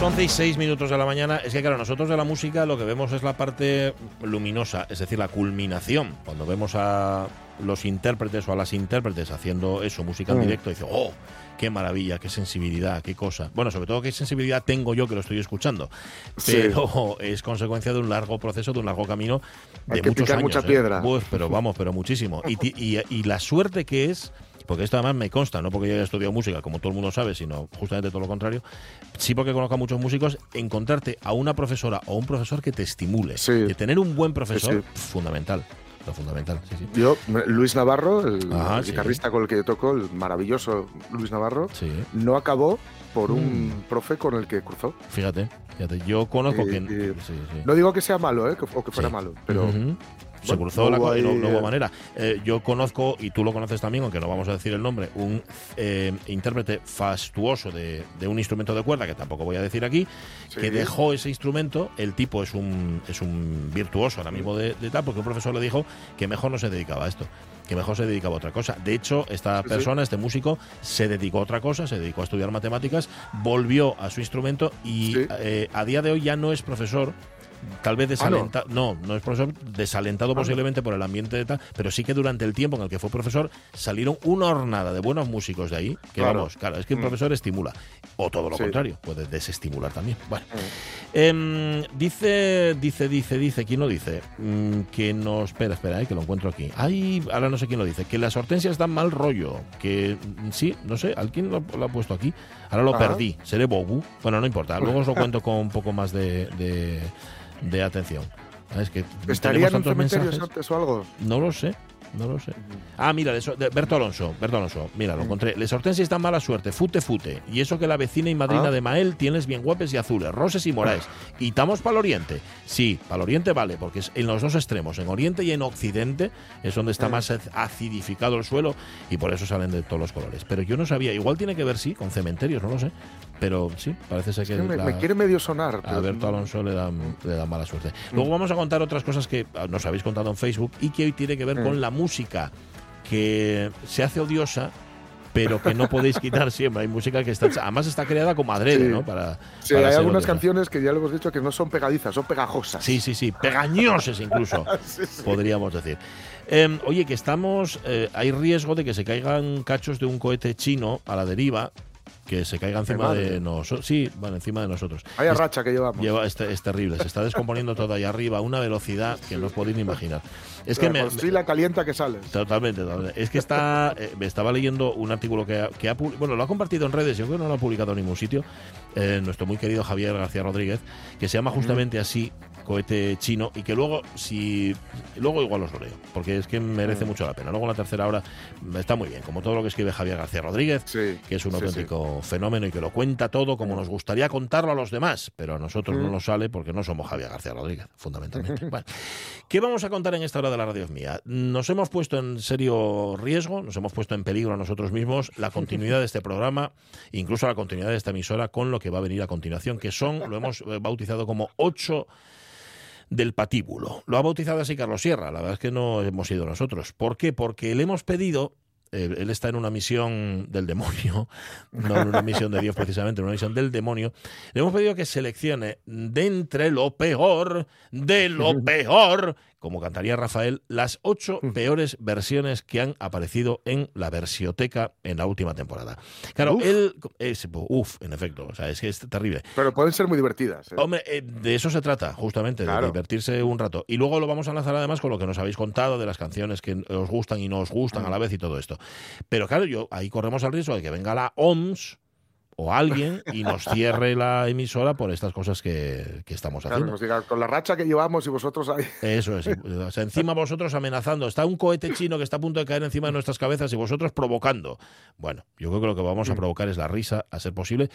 Las 11 y 6 minutos de la mañana, es que claro, nosotros de la música lo que vemos es la parte luminosa, es decir, la culminación. Cuando vemos a los intérpretes o a las intérpretes haciendo eso, música en Mm. directo, dice, oh, qué maravilla, qué sensibilidad, qué cosa. Bueno, sobre todo qué sensibilidad tengo yo que lo estoy escuchando. Sí. Pero es consecuencia de un largo proceso, de un largo camino de Hay que muchos picar años. mucha ¿eh? piedra. Uf, pero vamos, pero muchísimo. Y, y- y la suerte que es porque esto además me consta, no porque yo haya estudiado música, como todo el mundo sabe, sino justamente todo lo contrario, sí porque conozco a muchos músicos, encontrarte a una profesora o un profesor que te estimule. Sí. De tener un buen profesor, Sí, fundamental. Lo fundamental, sí, sí. Yo, Luis Navarro, el Ajá, sí. guitarrista con el que yo toco, el maravilloso Luis Navarro, Sí, no acabó por un Mm. profe con el que cruzó. fíjate, fíjate. Yo conozco que. sí, sí. No digo que sea malo, ¿eh? que- o que fuera Sí. malo, pero. Se bueno, cruzó no la hubo y no, ahí, no hubo manera. Eh, yo conozco, y tú lo conoces también, aunque no vamos a decir el nombre, un eh, intérprete fastuoso de, de un instrumento de cuerda, que tampoco voy a decir aquí, sí. que dejó ese instrumento. El tipo es un, es un virtuoso ahora mismo de, de tal, porque un profesor le dijo que mejor no se dedicaba a esto. Que mejor se dedicaba a otra cosa. De hecho, esta Sí, sí. persona, este músico, se dedicó a otra cosa, se dedicó a estudiar matemáticas, volvió a su instrumento y Sí. eh, a día de hoy ya no es profesor, tal vez Ah, no. desalentado, no. no, es profesor, desalentado Ah, no. posiblemente por el ambiente de tal, pero sí que durante el tiempo en el que fue profesor salieron una hornada de buenos músicos de ahí, que Claro. vamos, claro, es que un Mm. profesor estimula, o todo lo Sí. contrario, puede desestimular también. Bueno, Mm. Em, dice, dice, dice, dice, ¿quién lo dice? Mm, que nos. Espera, espera, eh, que lo encuentro aquí. Ay, ahora no sé quién lo dice. Que las hortensias dan mal rollo. Que sí, no sé, ¿alguien lo, lo ha puesto aquí? Ahora lo Ajá. perdí. ¿Seré Bogu? Bueno, no importa. Luego os lo cuento con un poco más de, de, de atención. Ah, Es que ¿Estaría en un tantos cementerio mensajes. antes o algo? No lo sé. No lo sé. Ah, mira, de, de Berto Alonso, Berto Alonso, mira, lo encontré. Les hortensias dan mala suerte, fute fute. Y eso que la vecina y madrina Ah. de Mael tienes bien guapes y azules, roses y moraes. Y estamos para el oriente. Sí, para el oriente vale, porque es en los dos extremos, en oriente y en occidente, es donde está más acidificado el suelo y por eso salen de todos los colores. Pero yo no sabía, igual tiene que ver, sí, con cementerios, no lo sé. Pero sí, parece ser Es que, me, la- me quiere medio sonar. a pero- Berto Alonso le dan, le dan mala suerte. Luego vamos a contar otras cosas que ah, nos habéis contado en Facebook y que hoy tiene que ver Mm. con la música, que se hace odiosa, pero que no podéis quitar siempre. Hay música que está, además está creada como adrede, Sí. ¿no? Para, Sí, para hay algunas canciones que ya lo hemos dicho que no son pegadizas, son pegajosas. Sí, sí, sí, pegañoses incluso, Sí, sí. podríamos decir. Em, oye, que estamos, eh, hay riesgo de que se caigan cachos de un cohete chino a la deriva, que se caiga encima de nosotros. Sí, bueno, encima de nosotros. Vaya Es- racha que llevamos. Lleva, es, es terrible, se está descomponiendo todo ahí arriba a una velocidad que no os podéis ni imaginar. Es que me, Sí, la calienta que sales. Totalmente, totalmente. Es que está, eh, me estaba leyendo un artículo que ha, que ha bueno, lo ha compartido en redes, yo creo que no lo ha publicado en ningún sitio, eh, nuestro muy querido Javier García Rodríguez, que se llama justamente así cohete chino y que luego si luego igual os lo leo porque es que merece Mm. mucho la pena luego en la tercera hora está muy bien como todo lo que escribe Javier García Rodríguez Sí, que es un sí, sí. auténtico fenómeno y que lo cuenta todo como nos gustaría contarlo a los demás, pero a nosotros no Mm. nos sale porque no somos Javier García Rodríguez, fundamentalmente. Bueno, ¿Qué vamos a contar en esta hora de la radio mía? Nos hemos puesto en serio riesgo, nos hemos puesto en peligro a nosotros mismos la continuidad de este programa, incluso la continuidad de esta emisora con lo que va a venir a continuación, que son, lo hemos eh, bautizado como ocho del patíbulo. Lo ha bautizado así Carlos Sierra, la verdad es que no hemos sido nosotros. ¿Por qué? Porque le hemos pedido, él está en una misión del demonio, no en una misión de Dios precisamente, en una misión del demonio, le hemos pedido que seleccione de entre lo peor, de lo peor, como cantaría Rafael, las ocho peores versiones que han aparecido en la versioteca en la última temporada. Claro, Uf. él... Es, uf, en efecto, o sea, es que es terrible. Pero pueden ser muy divertidas. ¿eh? Hombre, eh, de eso se trata, justamente, de divertirse un rato. Y luego lo vamos a lanzar además con lo que nos habéis contado de las canciones que os gustan y no os gustan a la vez y todo esto. Pero claro, yo ahí corremos el riesgo de que venga la OMS o alguien y nos cierre la emisora por estas cosas que, que estamos Claro, haciendo. nos diga, con la racha que llevamos y vosotros ahí. Eso es. O sea, encima vosotros amenazando. Está un cohete chino que está a punto de caer encima de nuestras cabezas y vosotros provocando. Bueno, yo creo que lo que vamos a provocar es la risa, a ser posible.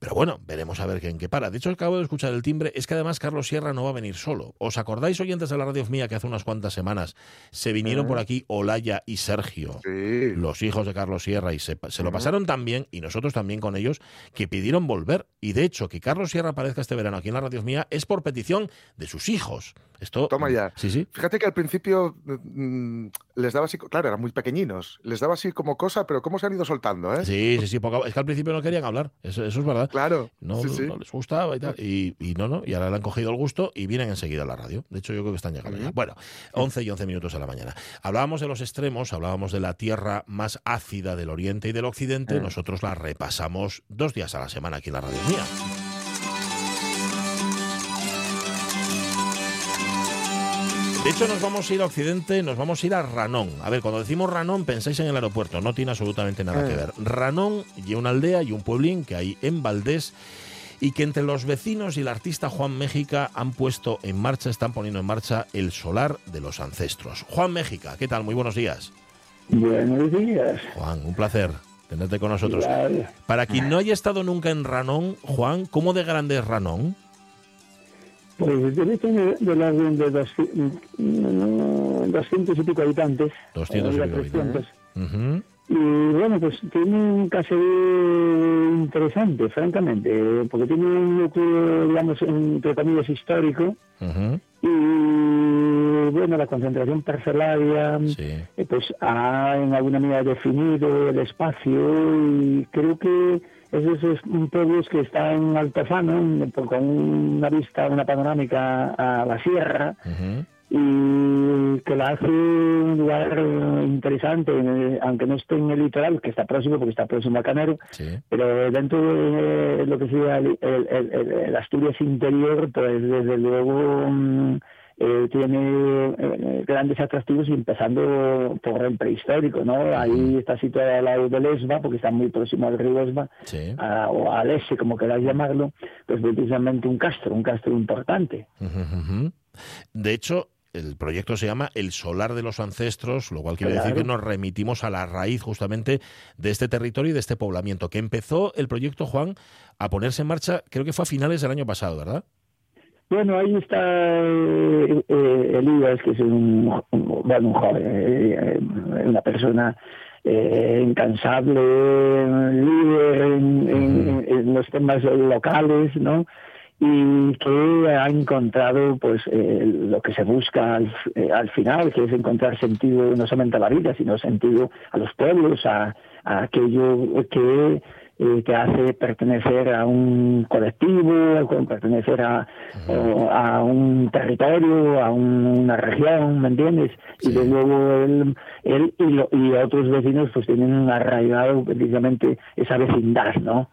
Pero bueno, veremos a ver qué- en qué para. De hecho, acabo de escuchar el timbre. Es que además Carlos Sierra no va a venir solo. ¿Os acordáis, oyentes de la radio mía, que hace unas cuantas semanas se vinieron por aquí Olaya y Sergio? Sí. los hijos de Carlos Sierra y se, se lo pasaron tan bien, y nosotros también con ellos, que pidieron volver. Y de hecho, que Carlos Sierra aparezca este verano aquí en la radio mía es por petición de sus hijos. Esto. Toma ya. Sí, sí. Fíjate que al principio mm, les daba así, claro, eran muy pequeñinos, les daba así como cosa, pero cómo se han ido soltando, ¿eh? Sí, sí, sí. poco- es que al principio no querían hablar. Eso, eso es verdad. Claro. No, sí, sí. no les gustaba y tal. Y, y no, no. Y ahora le han cogido el gusto y vienen enseguida a la radio. De hecho, yo creo que están llegando ya. Bueno, 11 y 11 minutos a la mañana. Hablábamos de los extremos, hablábamos de la tierra más ácida del oriente y del occidente. Mm. Nosotros la repasamos dos días a la semana aquí en la radio mía. De hecho, nos vamos a ir a Occidente, nos vamos a ir a Ranón. A ver, cuando decimos Ranón, pensáis en el aeropuerto, no tiene absolutamente nada que Eh. ver. Ranón y una aldea y un pueblín que hay en Valdés y que entre los vecinos y el artista Juan Méxica han puesto en marcha, están poniendo en marcha el solar de los ancestros. Juan Méxica, ¿qué tal? Muy buenos días. Buenos días. Juan, un placer tenerte con nosotros. Para quien no haya estado nunca en Ranón, Juan, ¿cómo de grande es Ranón? Pues debe tener del orden de 200, mm, 200 y pico habitantes. 200 y eh, pico 300. Ujú, Y bueno, pues tiene un caserío interesante, francamente, porque tiene un núcleo, digamos, entre comillas, histórico. Y bueno, la concentración parcelaria, Sí. eh, pues ha en alguna medida definido el espacio y creo que es de esos pueblos que está en Altozano, con una vista, una panorámica a la sierra y que la hace un lugar eh, interesante, eh, aunque no esté en el litoral, que está próximo, porque está próximo a Canero, Sí. pero dentro de lo que sería el, el- el- el- el Asturias interior, pues desde luego mm, eh, tiene eh, grandes atractivos, empezando por el prehistórico, ¿no? Ahí está situada al lado del Esba, porque está muy próximo al río Esba, Sí. a- o al Ese, como queráis llamarlo, pues precisamente un castro, un castro importante. De hecho, el proyecto se llama El Solar de los Ancestros, lo cual quiere decir que nos remitimos a la raíz justamente de este territorio y de este poblamiento, que empezó el proyecto, Juan, a ponerse en marcha, creo que fue a finales del año pasado, ¿verdad? Bueno, ahí está eh, eh, Elías, que es un, un- bueno, un joven, eh, una persona eh, incansable, líder en, en- en los temas locales, ¿no? Y que ha encontrado, pues, eh, lo que se busca al, eh, al final, que es encontrar sentido no solamente a la vida, sino sentido a los pueblos, a, a aquello que eh, te hace pertenecer a un colectivo, pertenecer a, a un territorio, a un- una región, ¿me entiendes? Sí. Y de luego él, él y, lo- y otros vecinos pues tienen arraigado precisamente esa vecindad, ¿no?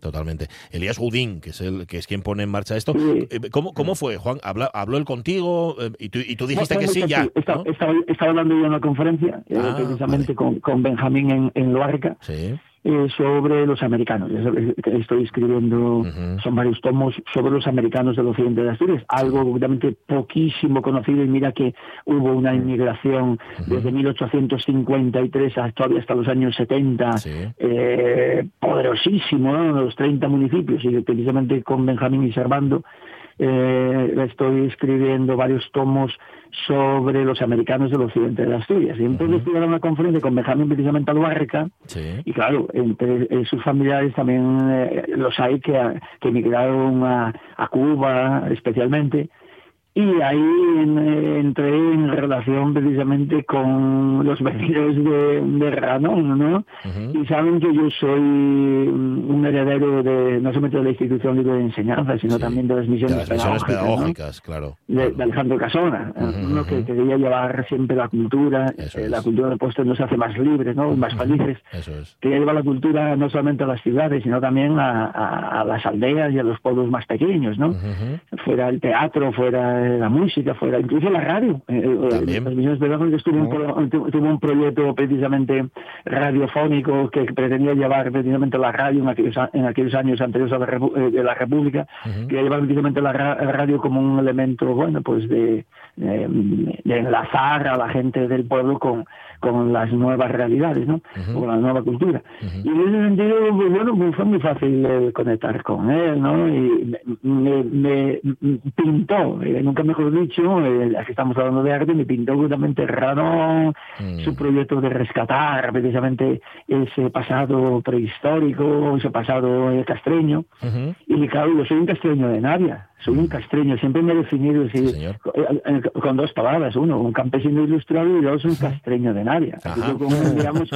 Totalmente. Elías Gudín, que es el que es quien pone en marcha esto. Sí. Eh, ¿Cómo, cómo fue, Juan? ¿Habla- ¿Habló él contigo eh, y, tú, y tú dijiste No, que sí ya? Estaba, ¿no? estaba, estaba hablando yo en una conferencia, eh, Ah, precisamente vale. con, con Benjamín en, en Loarca, Sí. Eh, sobre los americanos. Estoy escribiendo, son varios tomos sobre los americanos del occidente de Asturias, algo obviamente poquísimo conocido y mira que hubo una inmigración desde 1853 hasta, todavía hasta los años 70, Sí. eh, poderosísimo, ¿no? los 30 municipios y precisamente con Benjamín y Servando eh, estoy escribiendo varios tomos sobre los americanos del occidente de Asturias. Y entonces fui a una conferencia con Benjamín precisamente Albarca, Sí. y claro, entre eh, sus familiares también eh, los hay que, que emigraron a, a Cuba especialmente. Y ahí en- entré en relación precisamente con los vecinos de, de Ranón, ¿no? Ujú. Y saben que yo soy un heredero de, no solamente de la institución libre de enseñanza, sino Sí. también de las De misiones, las misiones pedagógicas, ¿no? pedagógicas, claro. de, claro. de Alejandro Casona, ¿no? Ujú, uno que quería llevar siempre la cultura, eh, la cultura de postre nos hace más libres, ¿no? más felices. Eso es. Quería llevar la cultura no solamente a las ciudades, sino también a, a- a las aldeas y a los pueblos más pequeños, ¿no? Fuera el teatro, fuera la música, fuera incluso la radio. Eh, eh, También. Las misiones pedagógicas tuvo un, tu- tuvo un proyecto precisamente radiofónico que pretendía llevar precisamente la radio en aquellos, en aquellos años anteriores a la, eh, de la República, que llevar precisamente la ra- radio como un elemento, bueno, pues de, de, de enlazar a la gente del pueblo con, con las nuevas realidades, ¿no? Con la nueva cultura. Y en ese sentido, pues, bueno, fue muy fácil eh, conectar con él, ¿no? Y me, me- me pintó, eh, nunca mejor dicho, eh, ya que estamos hablando de arte, me pintó justamente Radón, su proyecto de rescatar precisamente ese pasado prehistórico, ese pasado eh, castreño. Y claro, yo soy un castreño de Navia, soy un castreño, siempre me he definido así, Sí, señor. eh, eh, con dos palabras, uno, un campesino ilustrado y dos, un castreño de Navia. Que con, digamos,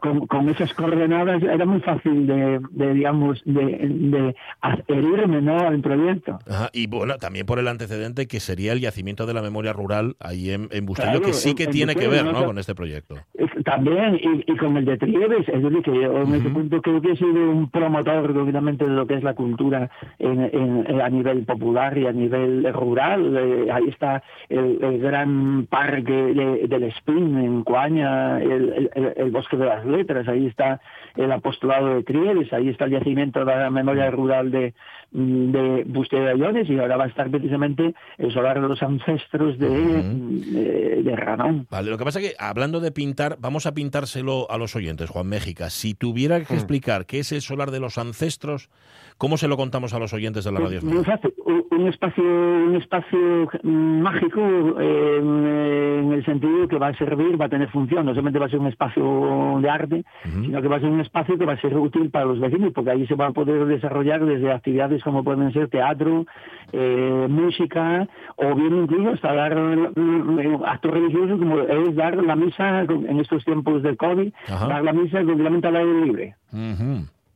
con, con- esas coordenadas era muy fácil de, de, digamos, de, de adherirme ¿no? al proyecto. Ajá, Y bueno, también por el antecedente que sería el yacimiento de la memoria rural ahí en, en Bustillo, Claro, que sí en- que en tiene que Bustillo, ver ¿no? ¿no? con este proyecto. También, y, y con el de Trieves, es decir, que yo en ese punto creo que he sido un promotor obviamente de lo que es la cultura en, en- en- a nivel popular y a nivel rural. Eh, ahí está el, el gran parque de- del En Coaña, el, el- el- Bosque de las Letras, ahí está el apostolado de Trieves, ahí está el yacimiento de la memoria rural de, mm, de Buste de Ayones y ahora va a estar precisamente el solar de los ancestros de, de, de Ranón. Vale, lo que pasa es que hablando de pintar, vamos a pintárselo a los oyentes, Juan México. Si tuviera que explicar qué es el solar de los ancestros, ¿cómo se lo contamos a los oyentes de la radio? Muy fácil. Un- espacio, un espacio mágico eh, en el sentido que va a servir, va a tener función. No solamente va a ser un espacio de arte, sino que va a ser un espacio que va a ser útil para los vecinos, porque ahí se va a poder desarrollar desde actividades como pueden ser teatro, eh, música, o bien incluso hasta dar mm, actos religiosos, como es dar la misa en estos tiempos del COVID, Ajá. dar la misa completamente al aire libre.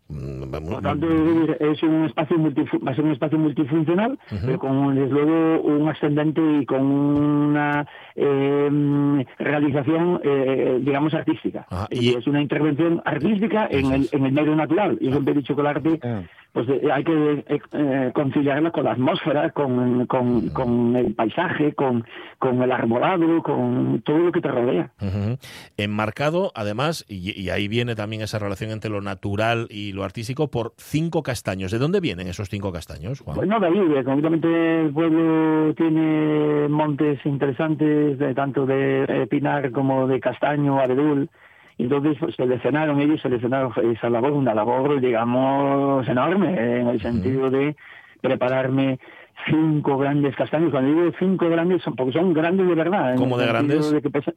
Por vamos- tanto, es un espacio va a ser un espacio multifuncional, pero con desde luego un ascendente y con una eh, realización, eh, digamos, artística. Es y- es una intervención artística en el, en el medio natural. Yo siempre he dicho que el arte, pues eh, hay que eh, eh, conciliarla con la atmósfera, con, con, con el paisaje, con, con el arbolado, con todo lo que te rodea. Ujú. Enmarcado, además, y, y ahí viene también esa relación entre lo natural y lo artístico, por cinco castaños. ¿De dónde vienen esos cinco castaños, Juan? Pues no, de ahí, eh, concretamente el pueblo tiene montes interesantes, de, tanto de eh, pinar como de castaño, abedul. Y entonces pues, seleccionaron, ellos seleccionaron esa labor, una labor, digamos, enorme, eh, en el sentido de prepararme cinco grandes castaños. Cuando digo cinco grandes, son porque son grandes de verdad. ¿Cómo de grandes? de que pesan-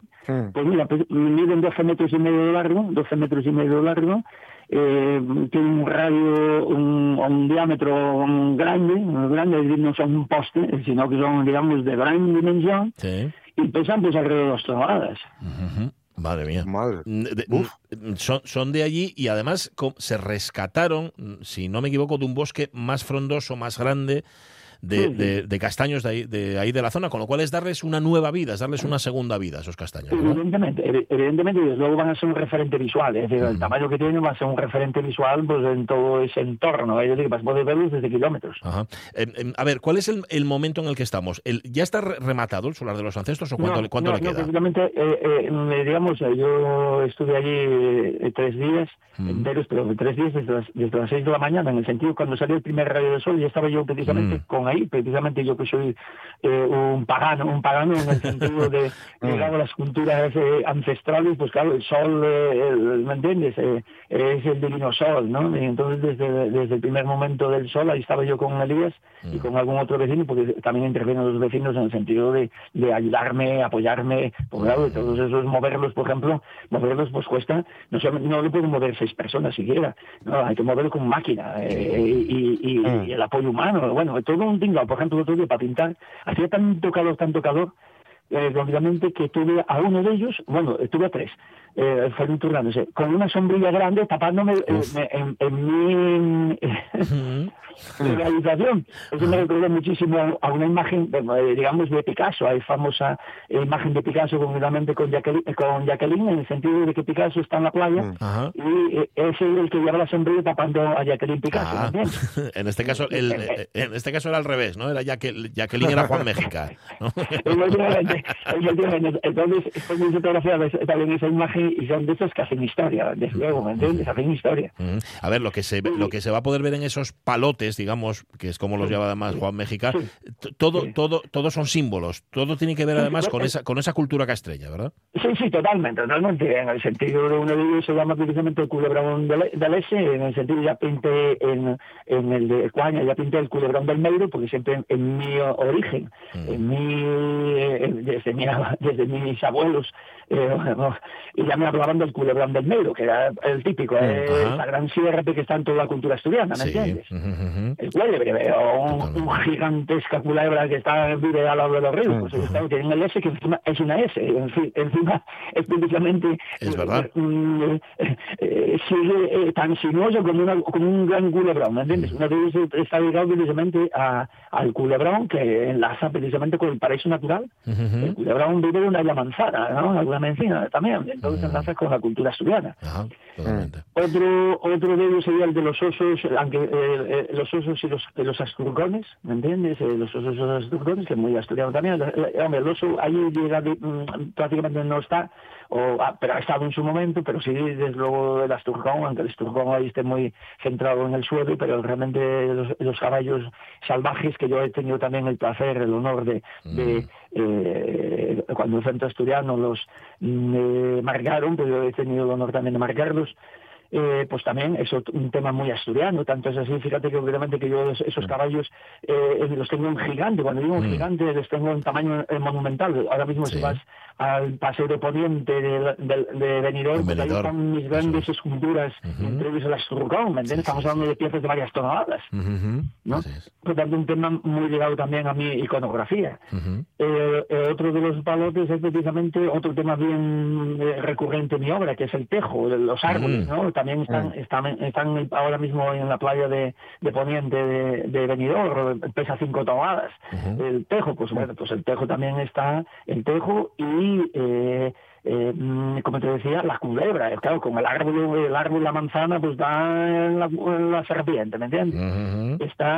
pues mira, pues, miden 12 metros y medio de largo, 12 metros y medio de largo, eh, tienen un radio, un, un diámetro grande, grande, es decir, no son un poste, sino que son, digamos, de gran dimensión, Sí. y pesan pues alrededor de dos toneladas. Madre mía. Madre. De- Uf. Son, son de allí y además se rescataron, si no me equivoco, de un bosque más frondoso, más grande, de, de- de castaños de ahí, de ahí de la zona, con lo cual es darles una nueva vida, es darles una segunda vida a esos castaños. ¿no? Evidentemente, evi- evidentemente, y desde luego van a ser un referente visual, es decir, el tamaño que tienen va a ser un referente visual pues en todo ese entorno, es decir, vas a poder verlos desde kilómetros. Ajá. Em, em, a ver, ¿cuál es el, el momento en el que estamos? El- ¿Ya está re- rematado el solar de los ancestros o cuánto, no, cuánto no, le no, queda? precisamente, eh, eh, digamos, eh, yo estuve allí eh, tres días Mm. enteros, pero tres días desde las, desde las seis de la mañana, en el sentido cuando salió el primer rayo del sol, ya estaba yo precisamente Mm. con ahí, precisamente yo que soy eh, un pagano, un pagano en el sentido de, digamos, las culturas eh, ancestrales, pues claro, el sol, eh, el- ¿me entiendes? Eh, es el divino sol, ¿no? Y entonces desde, desde el primer momento del sol, ahí estaba yo con Elías y con algún otro vecino, porque también intervienen los vecinos en el sentido de, de ayudarme, apoyarme, porque claro, todos esos moverlos, por ejemplo, moverlos pues cuesta, no, no lo pueden mover seis personas siquiera, no, hay que moverlo con máquina eh, y- y el apoyo humano, bueno, todo un tinglado, por ejemplo, el otro día para pintar, hacía tanto calor, tanto calor, eh, lógicamente que tuve a uno de ellos, bueno, tuve a tres, eh, fueron turnándose, con una sombrilla grande tapándome eh, en, en mi realización. Eso me recordó muchísimo a una imagen, eh, digamos, de Picasso. Hay famosa imagen de Picasso concretamente con Jacqueline, con Jacqueline, en el sentido de que Picasso está en la playa Ajá. y eh, es el que lleva la sombrilla tapando a Jacqueline Picasso. ¿me Ah, en este caso, el- eh, en este caso era al revés, ¿no? Era Jaque- Jacqueline era Juan México. ¿no? Entonces, estoy muy fotografiada también esa imagen y son de esos que hacen historia, desde luego, ¿me entiendes? Hacen historia. Mm. A ver, lo que se ve- lo que se va a poder ver en esos palotes, digamos, que es como los llama además Juan México, todo, todo, todo son símbolos. Todo tiene que ver además con esa, con esa cultura castreña, ¿verdad? Sí, sí, totalmente, totalmente. En el sentido de uno de ellos se llama precisamente el culebrón del, S, en el sentido ya pinté en, en el de España, ya pinté el culebrón del Meiro, porque siempre en, en mi origen, en mi, eh, desde, mi, desde mis abuelos, eh, bueno, y ya me hablaban del culebrón del Meiro, que era el típico, eh, ajá. la gran sierra que está en toda la cultura asturiana, ¿me Sí. entiendes? El cuélebre, o un, un gigantesca culebra que está vive al lado de los ríos, pues tienen el S que encima es una S, en fin, encima es precisamente Es verdad. mm, eh, eh, sigue eh, tan sinuoso como, una, como un gran culebrón, ¿me entiendes? Ellos está ligado precisamente a, al culebrón que enlaza precisamente con el paraíso natural. El culebrón vive de una llamanzara, ¿no? Alguna mencina también, entonces enlaza con la cultura asturiana. Ajá, totalmente. Otro, otro de ellos sería el de los osos, aunque eh, eh, los osos y los, eh, los asturgones, ¿me entiendes? Eh, los osos y los asturgones, que es muy asturiano también. El, el- hombre, el oso ahí llega de- mm, prácticamente no está, o, ah, pero ha estado en su momento, pero sí, desde luego el asturgón, aunque el asturgón ahí esté muy centrado en el suelo, pero realmente los, los caballos salvajes, que yo he tenido también el placer, el honor de, de, eh, cuando el centro asturiano los mm, eh, marcaron, pues yo he tenido el honor también de marcarlos, eh, pues también es un tema muy asturiano, tanto es así, fíjate que obviamente que yo es- esos caballos eh, los tengo en gigante, cuando digo en gigante los tengo en tamaño eh, monumental, ahora mismo Sí. si vas al paseo de Poniente de, de, de Benidorm, En pues ahí están mis grandes es. esculturas, entre ellos el asturgón, ¿me entiendes? Sí, Estamos hablando de piezas de varias toneladas. Ujú. ¿no? Así es. Por tanto, un tema muy ligado también a mi iconografía. Eh, eh, otro de los palotes es precisamente otro tema bien eh, recurrente en mi obra, que es el tejo, los árboles, Mm. ¿no? También están, están, están ahora mismo en la playa de, de Poniente de, de Benidorm, pesa cinco toneladas. El tejo, pues bueno, pues el tejo también está, el tejo y... Eh, eh, como te decía, la culebra, eh, claro, con el árbol, el árbol, la manzana, pues da la, en la serpiente, ¿me entiendes? Está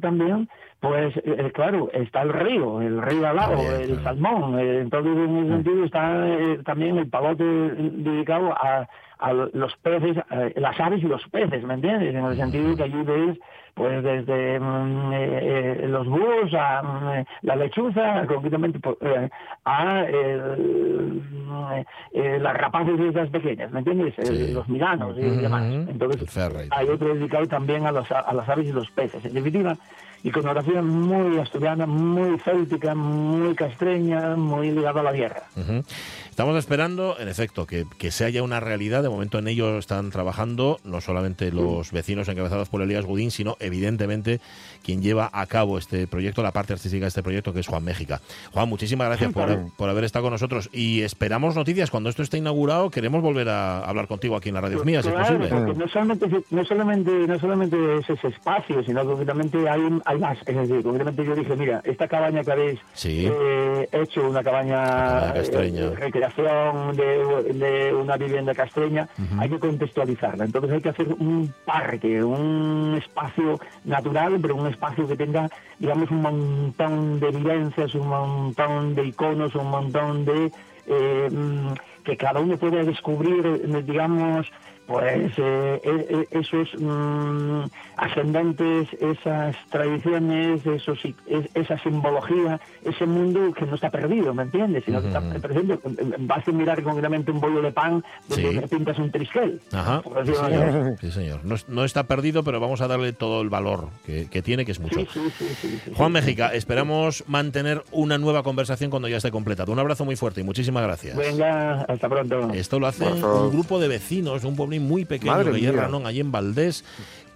también, pues eh, claro, está el río, el río al lado, el salmón. eh, entonces, en ese sentido, está eh, también el palote dedicado a, a los peces, eh, las aves y los peces, ¿me entiendes? En el sentido que ayudes, pues desde mm, eh, eh, los búhos a mm, la lechuza, concretamente eh, a mm, eh, las rapaces esas pequeñas, ¿me entiendes? Eh, Sí. los milanos y demás. Entonces, hay otro dedicado también a, los, a las aves y los peces. En definitiva, iconografía muy asturiana, muy céltica, muy castreña, muy ligada a la tierra. Ujú. Estamos esperando, en efecto, que, que sea ya una realidad. De momento en ello están trabajando no solamente los vecinos encabezados por Elías Gudín, sino evidentemente quien lleva a cabo este proyecto, la parte artística de este proyecto, que es Juan México. Juan, muchísimas gracias por, claro. por haber estado con nosotros y esperamos noticias. Cuando esto esté inaugurado, queremos volver a hablar contigo aquí en la Radio Mía, si es posible. no solamente, no solamente, no solamente es ese espacio, sino que hay, un- hay más. Es decir, concretamente yo dije, mira, esta cabaña que habéis Sí. eh, hecho, una cabaña, castreña. eh, recreación de, de una vivienda castreña, hay que contextualizarla. Entonces hay que hacer un parque, un espacio natural, pero un espacio que tenga, digamos, un montón de vivencias, un montón de iconos, un montón de... eh, mm, que cada uno pueda descubrir, eh, digamos, pues eh, eh, eh, esos mm, ascendentes, esas tradiciones, esos, es- esa simbología, ese mundo que no está perdido, ¿me entiendes? Sino que está presente. Vas a mirar concretamente un bollo de pan donde Sí. pintas un triskel. Ajá, sí señor. Sí, señor. No, no está perdido, pero vamos a darle todo el valor que, que tiene, que es mucho. Sí, sí, sí, sí, sí, Juan sí. México, esperamos mantener una nueva conversación cuando ya esté completado. Un abrazo muy fuerte y muchísimas gracias. Venga, hasta pronto. Esto lo hace un grupo de vecinos, un pueblo muy pequeño Madre que mía. Ranón, allí en Valdés,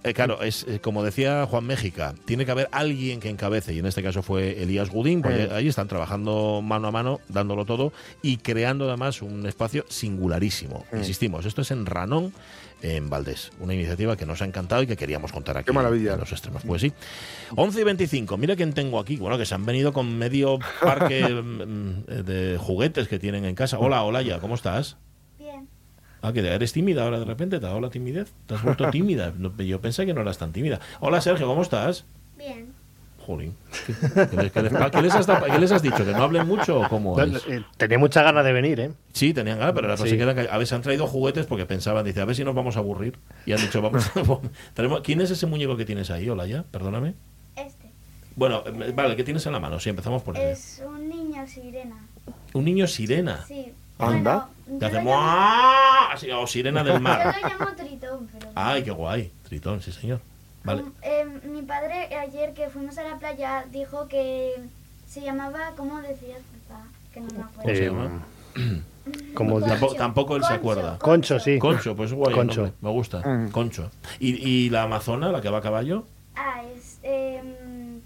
eh, claro, es eh, como decía Juan Méxica, tiene que haber alguien que encabece, y en este caso fue Elías Gudín, porque ahí están trabajando mano a mano, dándolo todo y creando además un espacio singularísimo. Insistimos, esto es en Ranón, en Valdés, una iniciativa que nos ha encantado y que queríamos contar aquí Qué maravilla. en los extremos. Pues sí. 11 y 25, mira quién tengo aquí. Bueno, que se han venido con medio parque mm, de juguetes que tienen en casa. Hola, hola ya, ¿cómo estás? Ah, que eres tímida ahora de repente, te ha dado la timidez. Te has vuelto tímida. No, Yo pensé que no eras tan tímida. Hola Sergio, ¿cómo estás? Bien. Jolín. ¿Qué, qué les, qué les- qué les has, dado- qué les has dicho? ¿Que no hablen mucho o cómo es? Eh, Tenía mucha ganas de venir, ¿eh? Sí, tenían ganas, pero la cosa Sí. que era que a ver, se han traído juguetes porque pensaban, dice, a ver si nos vamos a aburrir. Y han dicho, vamos. Tenemos, ¿Quién es ese muñeco que tienes ahí? Hola ya, perdóname. Este Bueno, vale, ¿qué tienes en la mano? Sí, empezamos por ese. es un niño sirena. Un niño sirena. Sí. Anda. Bueno, Yo hace lo llamo- ¡mua! Así, o sirena del Yo mar. lo llamo tritón, pero... Ay, qué guay. Tritón, sí, señor. Vale. Um, eh, mi padre ayer que fuimos a la playa dijo que se llamaba, ¿cómo decías, papá? Que no me acuerdo. ¿Cómo se Eh, llama? Como. Tampoco, tampoco él se Concho. acuerda. Concho, sí. Concho, pues guay. Concho. nombre, Me gusta. Mm. Concho. ¿Y, y la amazona, la que va a caballo? Ah, es... em,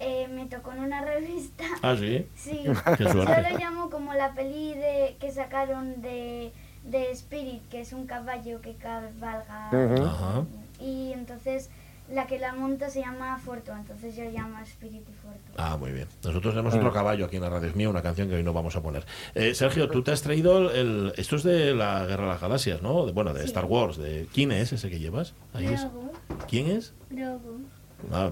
eh, me tocó en una revista. Ah, sí. Sí. Qué Yo suerte. lo llamo como la peli de, que sacaron de, de Spirit, que es un caballo que cabalga. Ajá. Y entonces la que la monta se llama Forto, entonces yo llamo Spirit y Forto. Ah, muy bien. Nosotros tenemos otro caballo aquí en la radio es mía, una canción que hoy no vamos a poner. Eh, Sergio, tú te has traído el, Esto es de la Guerra de las Galaxias, ¿no? De- bueno, de Sí. Star Wars. De, ¿Quién es ese que llevas? Ahí es. Grogu. ¿Quién es? Grogu. Ah,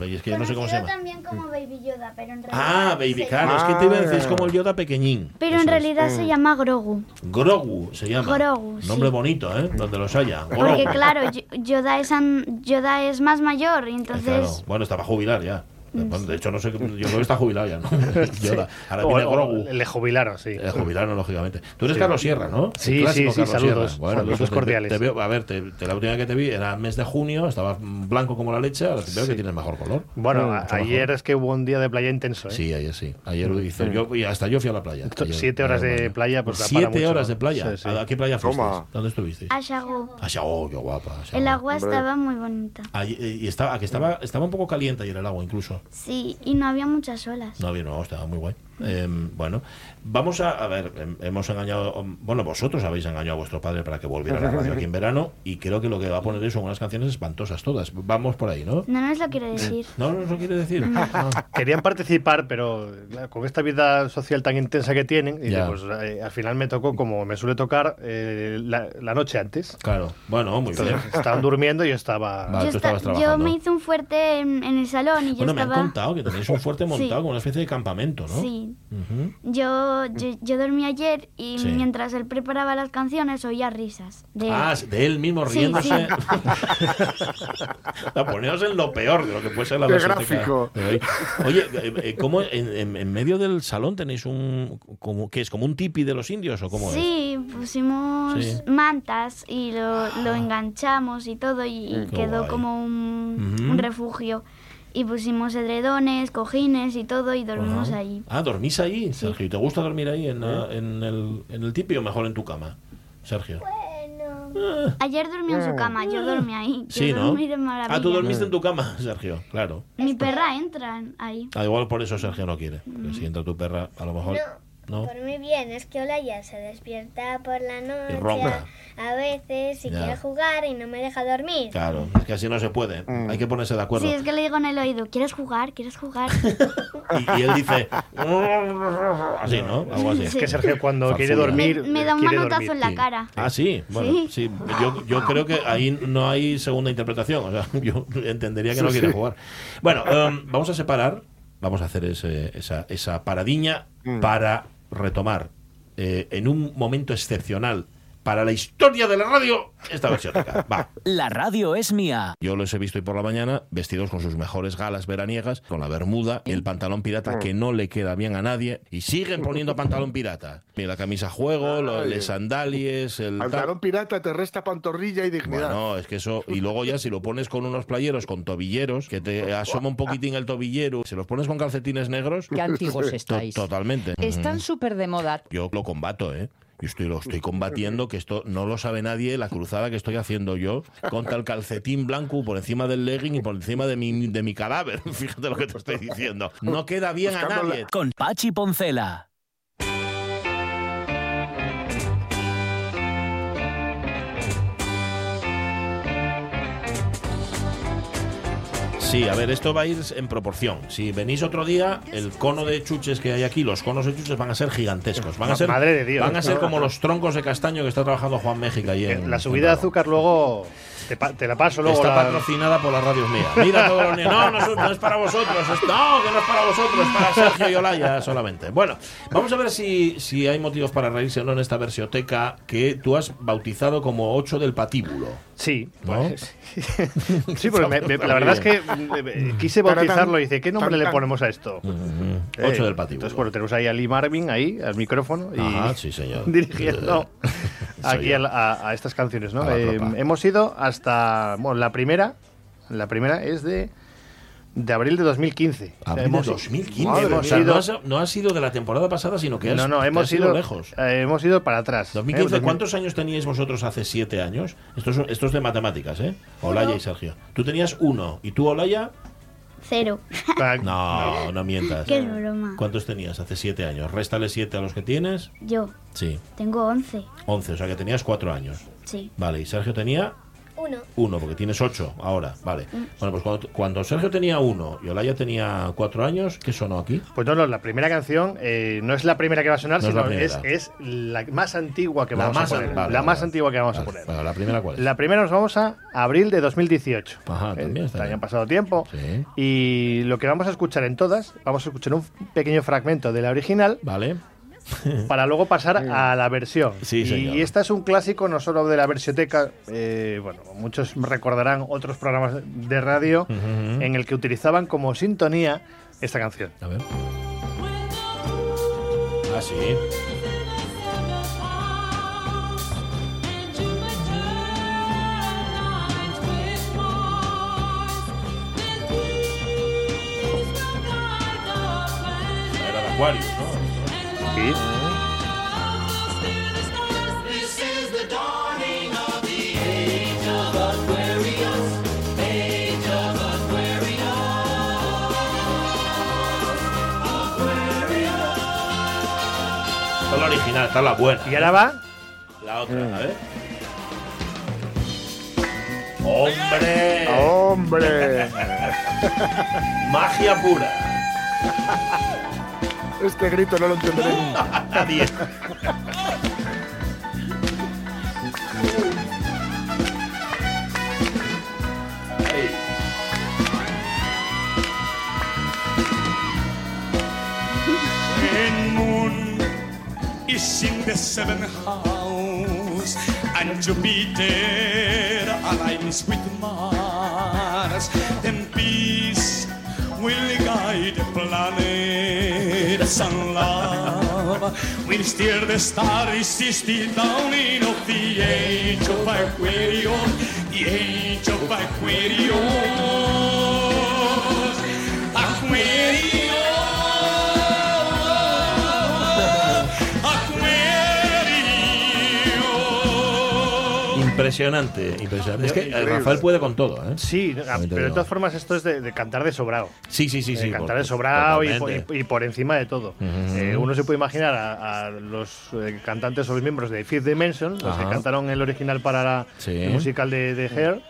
es que yo no sé cómo se llama. también como Baby Yoda, pero en realidad... Ah, Baby, claro, es que te iba a decir, es como el Yoda pequeñín. Pero Eso en es. realidad se llama Grogu. Grogu se llama. Grogu, sí. Nombre bonito, ¿eh? Donde los haya. Porque Grogu. claro, Yo- Yoda es, an- Yoda es más mayor y entonces... claro. Bueno, estaba a jubilar ya. Bueno, de hecho, no sé, yo creo que está jubilado ya, ¿no? Yoda. Ahora viene o Grogu. le jubilaron, sí. Eh, jubilaron, lógicamente. Tú eres Carlos Sierra, ¿no? El Sí, sí, sí, Carlos saludos. Sierra. Saludos pues te- cordiales. te veo- a ver, te- te- la última vez que te vi era mes de junio, estabas blanco como la leche, ahora te veo que tienes mejor color. Bueno, Mm, a- mucho ayer mejor. es que hubo un día de playa intenso, ¿eh? Sí, ayer sí. Ayer hice, yo, y hasta yo fui a la playa. Ayer, siete horas de mía. playa, pues da para Siete mucho. horas de playa. Sí, sí. ¿A qué playa fuiste? Toma. ¿Dónde estuviste? A. Ah, Xiao, qué guapa. El agua estaba muy bonita. Eh, y estaba, a que estaba, estaba un poco caliente ayer el agua incluso. Sí, y no había muchas olas. No, bien, no, estaba muy guay. Eh, bueno, vamos a, a ver, em- hemos engañado, bueno, vosotros habéis engañado a vuestro padre para que volviera a la radio aquí en verano y creo que lo que va a poner es son unas canciones espantosas todas. Vamos por ahí, ¿no? No nos lo quiero decir. No, no, no quiere decir. No. Querían participar, pero claro, con esta vida social tan intensa que tienen, y pues eh, al final me tocó, como me suele tocar, eh, la, la noche antes. Claro, bueno, muy bien. Entonces, estaban durmiendo y yo estaba... Vale. Yo, tú estabas yo trabajando. me hice un fuerte en, en el salón y yo Bueno, me han estaba... contado que tenéis un fuerte montado, Sí. como una especie de campamento, ¿no? Sí. Yo, yo, yo dormí ayer y Sí. mientras él preparaba las canciones oía risas. De él. Ah, de él mismo Sí, riéndose. sí. La poneos en lo peor de lo que puede ser la Qué gráfico. Oye, eh, eh, ¿cómo en, medio del salón tenéis un como que es como un tipi de los indios o cómo es? Sí, pusimos Sí. mantas y lo, lo enganchamos y todo y, Qué quedó guay. como un refugio. Y pusimos edredones, cojines y todo y dormimos Ajá. ahí. Ah, ¿dormís ahí, Sergio? ¿Y te gusta dormir ahí en, la- en el, en el tipi o mejor en tu cama, Sergio? Bueno. Ayer dormí en su cama, yo dormí ahí. Yo Sí, ¿no? de. Ah, tú dormiste en tu cama, Sergio, claro. Mi perra entra ahí. Ah, igual por eso Sergio no quiere. porque si entra tu perra, a lo mejor. ¿No? Por muy bien, es que Olaya se despierta por la noche ronca. a veces y Ya. quiere jugar y no me deja dormir. Claro, es que así no se puede. Hay que ponerse de acuerdo. Sí, es que le digo en el oído, ¿quieres jugar? ¿Quieres jugar? Y, y él dice. Así, ¿no? Algo así. Es que Sergio cuando quiere Farfulla. me, dormir... me da un manotazo dormir. en la Sí. cara. Ah, sí. Bueno, sí. Sí. Yo, yo creo que ahí no hay segunda interpretación. O sea, yo entendería que no quiere jugar. Bueno, em, vamos a separar. Vamos a hacer ese- esa, esa paradiña para retomar eh, en un momento excepcional para la historia de la radio esta versión. Va. La radio es mía. Yo los he visto hoy por la mañana vestidos con sus mejores galas veraniegas, con la bermuda y el pantalón pirata que no le queda bien a nadie y siguen poniendo pantalón pirata. Y la camisa juego, los les sandalies, el tal. Pantalón pirata te resta pantorrilla y dignidad. Bueno, es que eso. Y luego ya si lo pones con unos playeros con tobilleros, que te asoma un poquitín el tobillero, si los pones con calcetines negros. Qué antiguos estáis. totalmente. Están súper de moda. Yo lo combato, ¿eh? Yo estoy, lo estoy combatiendo, que esto no lo sabe nadie, la cruzada que estoy haciendo yo contra el calcetín blanco por encima del legging y por encima de mi, de mi cadáver. Fíjate lo que te estoy diciendo. No queda bien a nadie. Con Pachi Poncela. Sí, a ver, esto va a ir en proporción. Si venís otro día, el cono de chuches que hay aquí, los conos de chuches van a ser gigantescos. Van a ser, madre de Dios. Van a ser como los troncos de castaño que está trabajando Juan México ahí en La subida de en azúcar luego te, pa- te la paso luego. Está la- patrocinada por las radios mías. Mira todos los niños. No, no, es- no es para vosotros. es- no, que no es para vosotros, es para Sergio y Olaya solamente. Bueno, vamos a ver si, si hay motivos para reírse o no en esta versioteca que tú has bautizado como 8 del patíbulo. Sí, ¿No? pues, sí, porque me- me- la verdad es que mm, eh, quise bautizarlo y dice, ¿qué nombre le ponemos a esto? 8 Eh, del patíbulo. Entonces, bueno, tenemos ahí a Lee Marvin, ahí, al micrófono, y Ajá, sí, señor. dirigiendo aquí a, la- a- a estas canciones, ¿no? Eh, hemos ido hasta, bueno, la primera, la primera es de, de abril de 2015. O sea, Abril hemos- de 2015. Madre o mía. sea, ido- no, has, no has sido de la temporada pasada, sino que has, no, no, hemos ido ido lejos. eh, hemos ido para atrás. 2015, Eh, 2000. ¿cuántos años teníais vosotros hace siete años? Esto es, esto es de matemáticas, ¿eh? Olaya y Sergio. Tú tenías uno. ¿Y tú, Olaya? Cero. Ah, No, no mientas. Qué broma. ¿Cuántos tenías hace siete años? Réstale siete a los que tienes. Yo Sí, tengo 11. 11, o sea que tenías cuatro años. Sí. Vale, y Sergio tenía Uno. uno, porque tienes ocho ahora. Vale. Bueno, pues cuando, cuando Sergio tenía uno y Olaya tenía cuatro años, ¿qué sonó aquí? Pues no, no, la primera canción eh, no es la primera que va a sonar, No es la sino es, es la más antigua que La vamos más a poner. an- vale, la vale, más vale. antigua que vamos Vale, a poner. bueno, ¿La primera cuál es? La primera nos vamos a abril de 2018. Ajá, también está Eh, han pasado tiempo. Sí. Y lo que vamos a escuchar en todas, vamos a escuchar un pequeño fragmento de la original Vale. para luego pasar a la versión. Sí, señor. y esta es un clásico no solo de la versioteca, eh, bueno, muchos recordarán otros programas de radio en el que utilizaban como sintonía esta canción. A ver. Ah, sí. Era Sí. Esta es la original, esta es la buena. Y ahora va La otra, a ver. ¡Hombre! ¡Hombre! ¡Magia pura! Este grito no lo entenderé nunca. Nadie. Moon is in the seventh house, and Jupiter aligns with Mars. Then peace will guide the planets, We'll steer the stierde stari si in downino Di echo pa querion, of echo pa querion Impresionante, impresionante. Es que eh, Rafael puede con todo, ¿eh? Sí, te pero de todas formas esto es de, de cantar de sobrado. Sí, sí, sí, De sí. cantar por- de sobrado y, por- totalmente. y- y por encima de todo. Eh, uno se puede imaginar a, a los eh, cantantes o los miembros de Fifth Dimension, los que cantaron el original para la, Sí. el musical de, de Hair,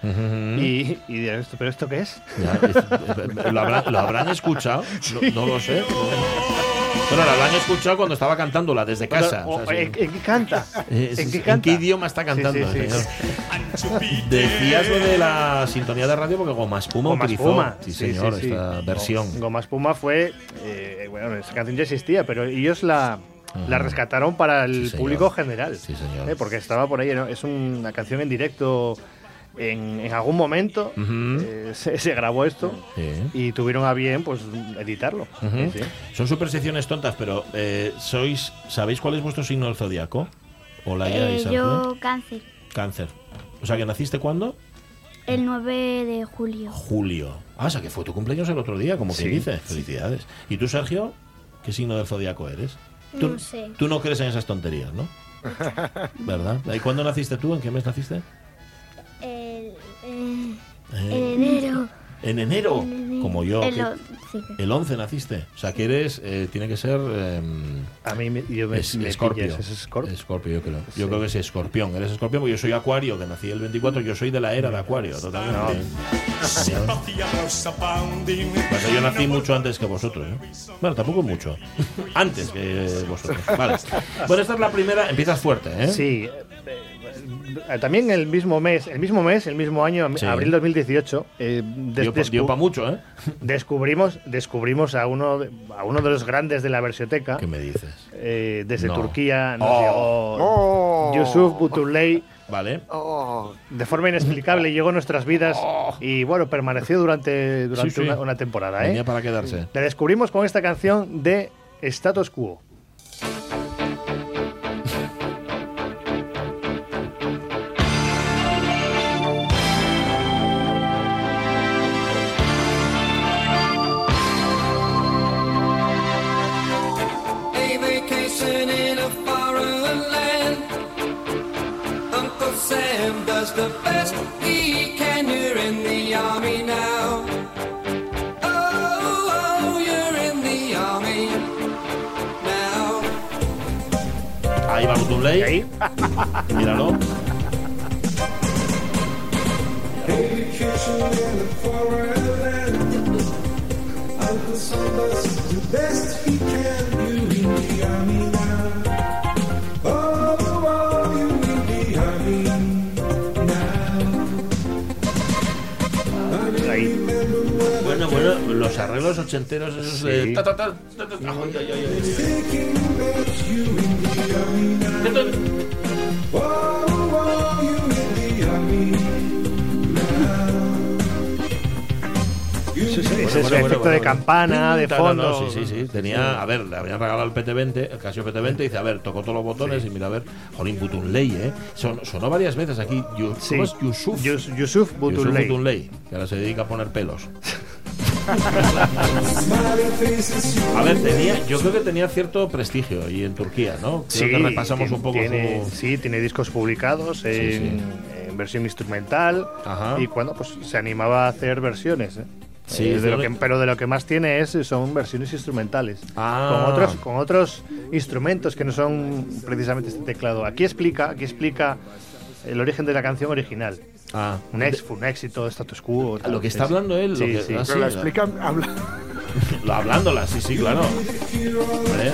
y, y dirán, ¿esto, ¿pero esto qué es? Ya, es- ¿lo, habrán, lo habrán escuchado? No, no lo sé. Bueno, lo habrán escuchado cuando estaba cantándola desde casa. O- o sea, sí. ¿en, en qué canta? Eh, ¿En qué ¿En canta? qué idioma está cantando? Sí, sí, sí. señor? Decías lo de la sintonía de radio porque Goma Espuma Goma utilizó. Espuma. Sí, señor, sí, sí. esta versión. Goma Espuma fue. eh, bueno, esa canción ya existía, pero ellos la, la rescataron para el público general. Sí, señor. Eh, Porque estaba por ahí, ¿no? es una canción en directo. En, en algún momento eh, se, se grabó esto Sí. y tuvieron a bien pues editarlo. Ujú. Sí, sí. Son supersticiones tontas, pero eh, sois ¿sabéis cuál es vuestro signo del zodiaco? Hola, ya, Eh, yo cáncer. Cáncer. O sea, que naciste cuándo? El 9 de julio. Julio. Ah, o sea, que fue tu cumpleaños el otro día, como Sí. dice. Felicidades. ¿Y tú, Sergio? ¿Qué signo del zodiaco eres? Tú, No sé. Tú no crees en esas tonterías, ¿no? ¿Verdad? ¿Y cuándo naciste tú? ¿En qué mes naciste? Eh, en enero. en enero, En enero. como yo. El que- o- sí, el 11 naciste. O sea, que eres, eh, tiene que ser... em, A mí me, yo me, es me Escorpio. pillas, es Escorpio. Escorpio, yo creo. Sí. Yo creo que es escorpión. Eres escorpión porque yo soy acuario, que nací el 24. Yo soy de la era de acuario, totalmente. Pasa, yo nací mucho antes que vosotros. ¿eh? Bueno, tampoco mucho. Antes que vosotros. Vale. Bueno, esta es la primera. Empiezas fuerte, ¿eh? Sí. Eh, También el mismo mes, el mismo mes, el mismo año, Sí. abril 2018, eh, des- Dio, pa- descu- dio pa' mucho, ¿eh? descubrimos, descubrimos a uno, de, a uno de los grandes de la versioteca. ¿Qué me dices? Eh, desde No. Turquía nos Oh. llegó ¡Oh! Yusuf Butuley. Vale. Oh, De forma inexplicable llegó a nuestras vidas y bueno, permaneció durante, durante Sí, sí. Una, una temporada. ¿eh? Venía para quedarse. Le descubrimos con esta canción de Status Quo. Best he can. You're in the army now. Oh, oh, you're in the army now. Ahí va Butunley. Ahí. Míralo. Ahí. Los arreglos ochenteros esos de... Sí. ta, ta, ta, ta, ta, ay, ay, ay, ay, ay. Ta, ta. Ese, Bueno, es el bueno, efecto bueno, de bueno. campana, de Ta, no, fondo. no, sí, sí, sí. Tenía, a ver, le habían regalado el PT20, el Casio PT20, y dice, a ver, tocó todos los botones y mira, a ver, Jolín Butunley, ¿eh? Son- sonó varias veces aquí. Yu- Sí. ¿Cómo es? Yusuf. Yus- Yusuf Yusuf Butuley. Butunley, que ahora se dedica a poner pelos. a ver, tenía, yo creo que tenía cierto prestigio y en Turquía, ¿no? Creo que repasamos un poco tiene, su- Sí, tiene discos publicados en, en versión instrumental Ajá. y cuando pues se animaba a hacer versiones. ¿eh? Sí, Eh, de lo que, pero de lo que más tiene es son versiones instrumentales Ah. con otros con otros instrumentos que no son precisamente este teclado. Aquí explica aquí explica el origen de la canción original. Ah, Un, ex, fue un éxito, status quo. a tal. lo que está Es- hablando él, Sí, lo que, sí. ah, sí, pero la explican, habla- lo- hablándola, sí, sí, claro. Vale.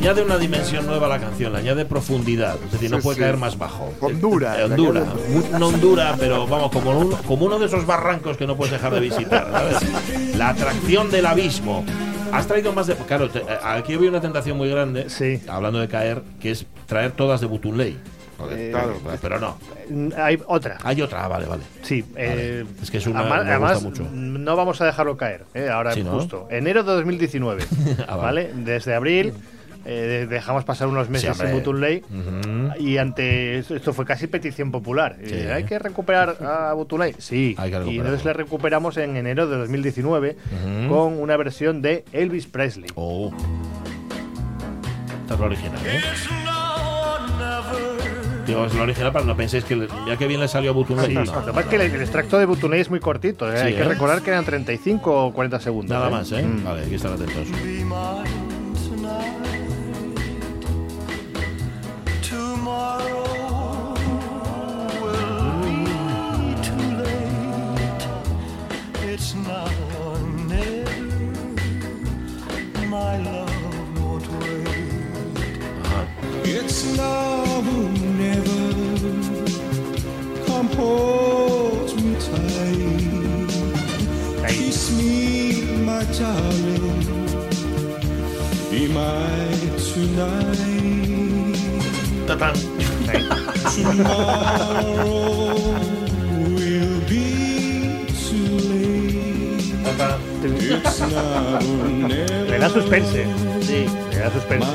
Añade una dimensión nueva a la canción, le añade profundidad, es decir, no Sí, puede sí. caer más bajo. Hondura, Eh, le Hondura, añade- Mu- no Hondura, pero vamos, como uno, como uno de esos barrancos que no puedes dejar de visitar, ¿sabes? La atracción del abismo. Has traído más de. Claro, te- eh, aquí había una tentación muy grande, Sí. hablando de caer, que es traer todas de Butunley. Eh, claro. Pero no, Hay otra. hay otra, ah, vale, vale. Sí, eh, Es que es una- además, me gusta además, mucho. no vamos a dejarlo caer, eh, ahora Sí, ¿no? justo. Enero de 2019, Ah, vale. ¿vale? Desde abril eh, dejamos pasar unos meses hombre. sin Butuley Ujú. y ante esto, esto fue casi petición popular. Eh, Sí. Hay que recuperar a Butuley, sí. Hay que y entonces le recuperamos en enero de 2019 Ujú. con una versión de Elvis Presley. Oh. Esta es la original, ¿eh? Digo, es la original para no penséis que ya que bien le salió a Butunley. Sí, no, lo que no, pasa es que el, el extracto de Butuley es muy cortito. eh, Sí, Hay que ¿eh? recordar que eran 35 o 40 segundos. Nada ¿eh? más, ¿eh? Mm. Vale, hay que estar atentos. Darling. Be mine tonight. Never. Le da suspense. Sí. Le da suspense.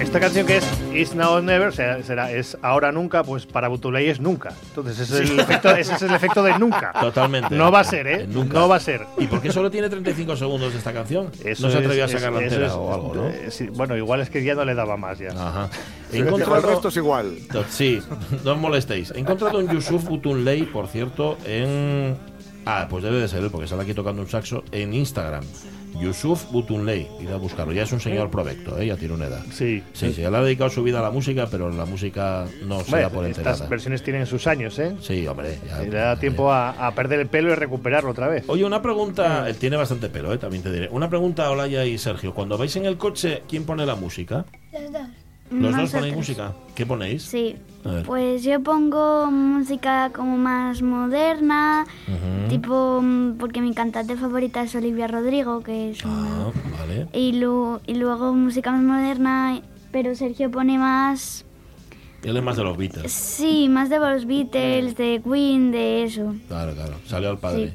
Esta canción que es Is Now or Never, será, es ahora nunca, pues para Butuley es nunca. Entonces ese es, el efecto, ese es el efecto de nunca. Totalmente. No va a ser, ¿eh? Nunca. No va a ser. ¿Y por qué solo tiene 35 segundos de esta canción? Eso no se es- atrevió a sacar la entera es- o algo, ¿no? eh, sí, bueno, igual es que ya no le daba más ya. Ajá. He El encontrado, resto es igual. Sí, no os molestéis. He encontrado un Yusuf Butunley, por cierto, en. Ah, pues debe de ser él, porque sale aquí tocando un saxo en Instagram. Yusuf Butunley, id a buscarlo. Ya es un señor provecto, ¿eh? ya tiene una edad. Sí. Sí, sí, él ha dedicado su vida a la música, pero la música no se da por enterada. estas versiones tienen sus años, ¿eh? Sí, hombre. ya- Y le da tiempo a, a perder el pelo y recuperarlo otra vez. Oye, una pregunta. Él tiene bastante pelo, ¿eh? también te diré. Una pregunta a Olaya y Sergio. Cuando vais en el coche, ¿quién pone la música? Los dos. ¿Los dos ponéis música? ¿Qué ponéis? Sí. Pues yo pongo música como más moderna, tipo, mm, porque mi cantante favorita es Olivia Rodrigo, que es una... Ah, vale. Y, lu- y luego música más moderna, pero Sergio pone más... Él es más de los Beatles. Sí, más de los Beatles, de Queen, de eso. Claro, claro. Salió al padre.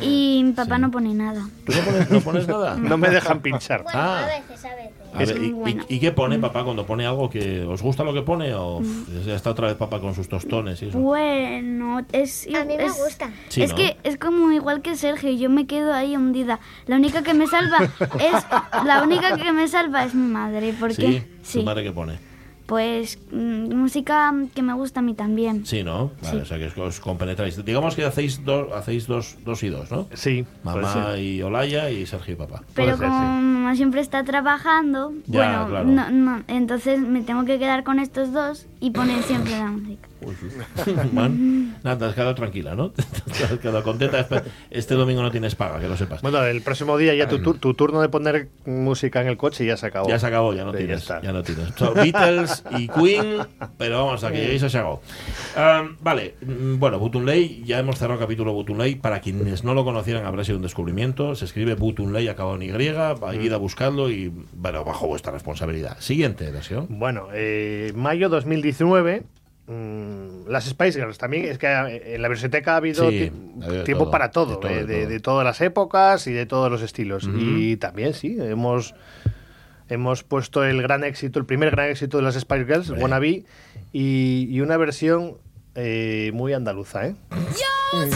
Y mi papá no pone nada. ¿Tú no pones, no pones nada? No me dejan pinchar. Bueno, Ah. a veces, a veces. A ver, ¿y, y- bueno. y qué pone papá cuando pone algo que os gusta lo que pone o pf, ya está otra vez papá con sus tostones y eso? Bueno, es... A mí me es- gusta. Sí, es ¿no? que es como igual que Sergio, yo me quedo ahí hundida. La única que me salva es la única que me salva es mi madre, porque Sí, ¿tu madre qué pone? Pues mm, música que me gusta a mí también. Sí, ¿no? Vale, Sí. o sea que os, compenetráis. Digamos que hacéis, dos hacéis dos, dos y dos, ¿no? Sí. Mamá y Olaya y Sergio y papá. Pero ser, como sí. mamá siempre está trabajando, Ya, bueno, claro. no, no, entonces me tengo que quedar con estos dos y poner siempre la música. Uy. Bueno, nada, te has quedado tranquila, ¿no? Te has quedado contenta. Espe- Este domingo no tienes paga, que lo sepas. Bueno, el próximo día ya tu, tur- tu turno de poner música en el coche ya se acabó. Ya se acabó, ya no tienes. está. Ya, no tienes. So, Beatles y Queen, pero vamos, a que lleguéis se acabó. Um, vale, mm, bueno, Butunley, ya hemos cerrado el capítulo Butunley. Para quienes no lo conocieran, habrá sido un descubrimiento. Se escribe Butunley acabado en Y, id a buscarlo y, bueno, bajo vuestra responsabilidad. Siguiente versión. Bueno, eh, mayo 2019. Mm, las Spice Girls también, es que eh, en la versioteca ha habido Sí, tiempo todo, para todo, de todo, eh, de de, todo. de todas las épocas y de todos los estilos. Y también, sí, hemos, hemos puesto el gran éxito, el primer gran éxito de las Spice Girls, Hombre. Wannabe, y, y una versión eh, muy andaluza, ¿eh? ¿Quiénes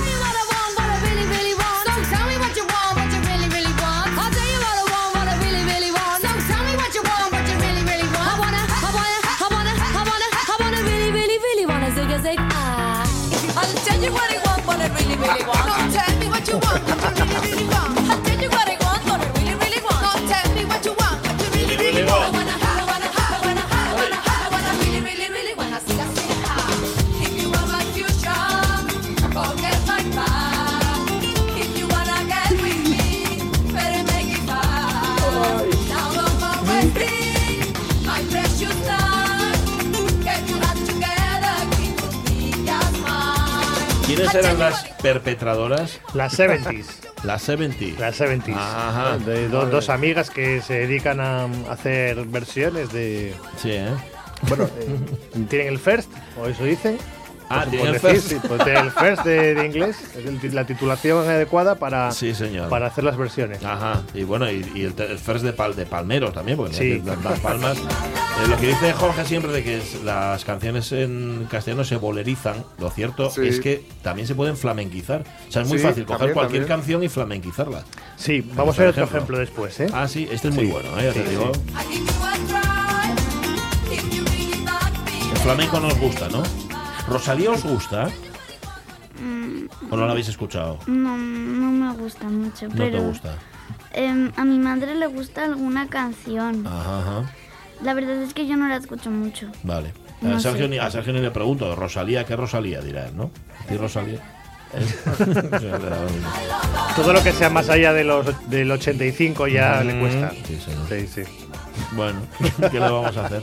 eran las perpetradoras? Las 70s. Las 70. Las 70s. Ajá. De do- dos amigas que se dedican a hacer versiones de. Sí, ¿eh? Bueno, eh, tienen el first, o eso dicen. Ah, Por- tienen por el decir, first. sí, pues el first de, de inglés, es la titulación adecuada para, Sí, señor. para hacer las versiones. Ajá, y bueno, y, y el, el first de, pal, de Palmero también, porque Sí. las, las palmas. eh, lo que dice Jorge siempre de que es- las canciones en castellano se bolerizan, lo cierto Sí. es que también se pueden flamenquizar. O sea, es muy Sí, fácil coger también, cualquier también. canción y flamenquizarla. Sí, vamos a ver otro ejemplo. después, ¿eh? Ah, sí, este es muy Sí. bueno, ¿eh? ya te Sí, digo. El flamenco nos gusta, ¿no? ¿Rosalía os gusta? ¿O no la habéis escuchado? No, no me gusta mucho, No pero te gusta. em, a mi madre le gusta alguna canción. Ajá, ajá. La verdad es que yo no la escucho mucho. Vale. A, No Sergio ni, a Sergio ni le pregunto, Rosalía, ¿qué Rosalía? Dirá él, ¿no? ¿Sí, Rosalía? ¿Eh? Todo lo que sea más allá de los, del 85 ya le cuesta. Sí. Sí, sí. Bueno, ¿qué le vamos a hacer?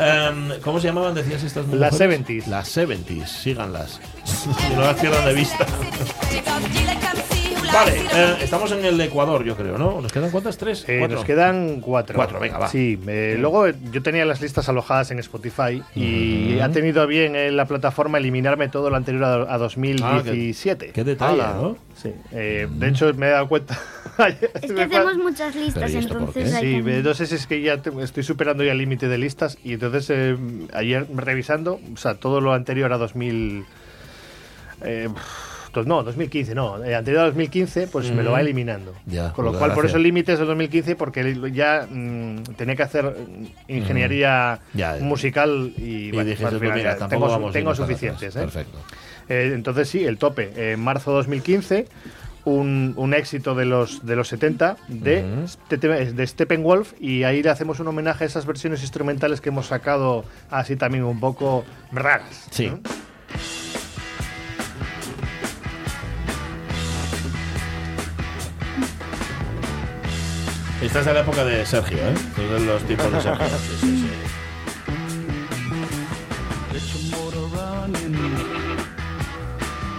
Em, ¿Cómo se llamaban, decías estas Las mujeres? 70s. Las 70s, síganlas. No las pierdan de vista. Vale, eh, estamos en el Ecuador, yo creo, ¿no? ¿Nos quedan cuántas? ¿Tres? Eh, ¿Cuatro? nos quedan cuatro. Cuatro, venga, va. Sí, eh, luego eh, yo tenía las listas alojadas en Spotify y ha tenido a bien eh, la plataforma eliminarme todo lo anterior a, a 2017. Qué detalle. ¿no? Sí, eh, de hecho me he dado cuenta Es que hacemos muchas listas, Pero, ¿y esto por entonces hay Sí, que- entonces es que ya te- estoy superando ya el límite de listas y entonces eh, ayer revisando, o sea, todo lo anterior a 2000... eh, no, 2015, no. eh, anterior a 2015, pues me lo va Mm. eliminando. Ya, Con lo cual, por eso el límite es de 2015, porque ya mm, tenía que hacer mm, ingeniería ya. musical y, Y bueno, final mira, ya tengo, suficientes. ¿eh? Perfecto. Eh, entonces sí, el tope. Eh, marzo 2015, un, un éxito de los, de los 70 de, Steppenwolf y ahí le hacemos un homenaje a esas versiones instrumentales que hemos sacado así también un poco raras. Sí. ¿no? Esta es la época de Sergio, ¿eh? De los tipos de Sergio. Sí, sí, sí. Get your motor running.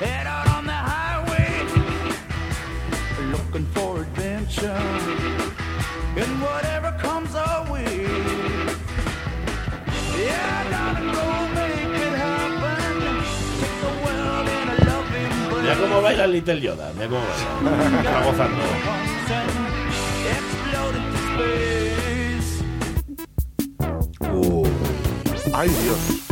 Head out on the highway. Looking for adventure. And whatever comes our way. Yeah, gotta go make it happen. Take the world in a loving Mira cómo baila el Little Yoda. Mira cómo baila. Está gozando. Uh, ¡Ay, Dios!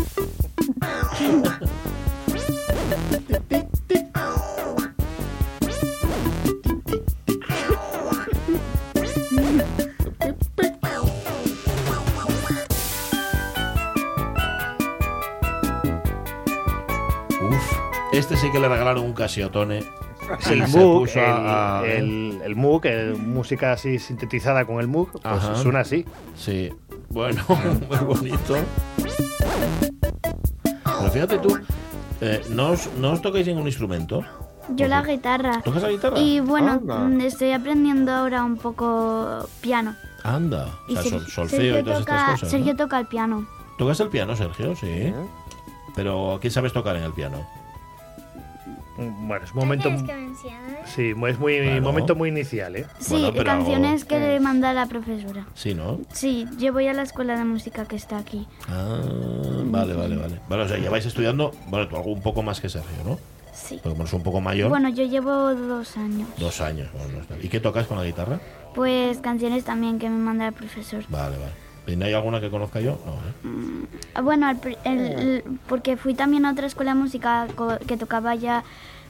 uf. Este sí que le regalaron un Casiotone. Sí, Y el Moog, el, a- a- el, el Moog, el- música así sintetizada con el Moog, pues Ajá. suena así. Sí. Bueno, muy bonito. Pero fíjate tú, eh, ¿no, os, ¿no os tocáis ningún instrumento? Yo la guitarra. ¿Tocas la guitarra? Y bueno, Anda. mm, estoy aprendiendo ahora un poco piano. Anda. Y o sea, Ser- sol- solfeo Sergio y todas toca, estas cosas. Sergio ¿no? toca el piano. ¿Tocas el piano, Sergio? Sí. Pero ¿qué sabes tocar en el piano? Mm, Bueno, es un momento. Sí, es muy Claro. momento muy inicial, ¿eh? Sí, Bueno, pero- canciones que le manda la profesora. Sí, ¿no? Sí, yo voy a la escuela de música que está aquí. Ah, vale, vale, vale. Bueno, o sea, lleváis estudiando, bueno, tú algo un poco más que Sergio, ¿no? Sí. Porque como es un poco mayor, Bueno, yo llevo dos años. dos años. bueno, ¿Y qué tocas con la guitarra? Pues canciones también que me manda el profesor. Vale, vale. ¿Y no hay alguna que conozca yo? No, ¿eh? Ah, Bueno, pri- el- el- porque fui también a otra escuela de música que tocaba ya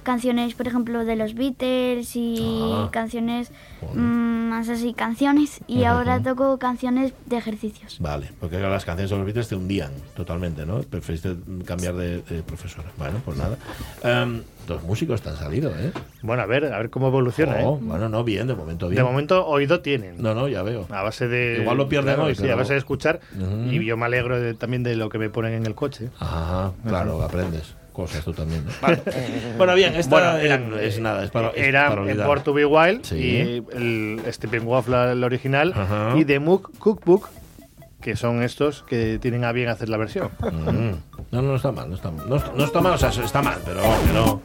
canciones, por ejemplo, de los Beatles y Ah. canciones Bueno. mm, más así, canciones. Y ahora toco canciones de ejercicios. Vale, porque claro, las canciones de los Beatles te hundían totalmente, ¿no? Preferiste cambiar de, de profesora. Bueno, pues nada. Em, los músicos te han salido, ¿eh? Bueno, a ver, a ver cómo evoluciona, Oh, ¿eh? Bueno, no, bien, de momento bien. De momento oído tienen. No, no, ya veo. A base de. Igual lo pierden hoy, Sí, pero- a base de escuchar. Y yo me alegro de- también de lo que me ponen en el coche. Ajá, claro, aprendes cosas tú también. ¿no? Vale. bueno, bien, esta Bueno, eran, es nada, es para, es Era para en. Born to Be Wild Sí. y el Steppenwolf, el original, Ajá. y The Moog Cookbook, que son estos que tienen a bien hacer la versión. Mm. No, no, está mal, no está mal. No, no está mal, o sea, está mal, pero que no.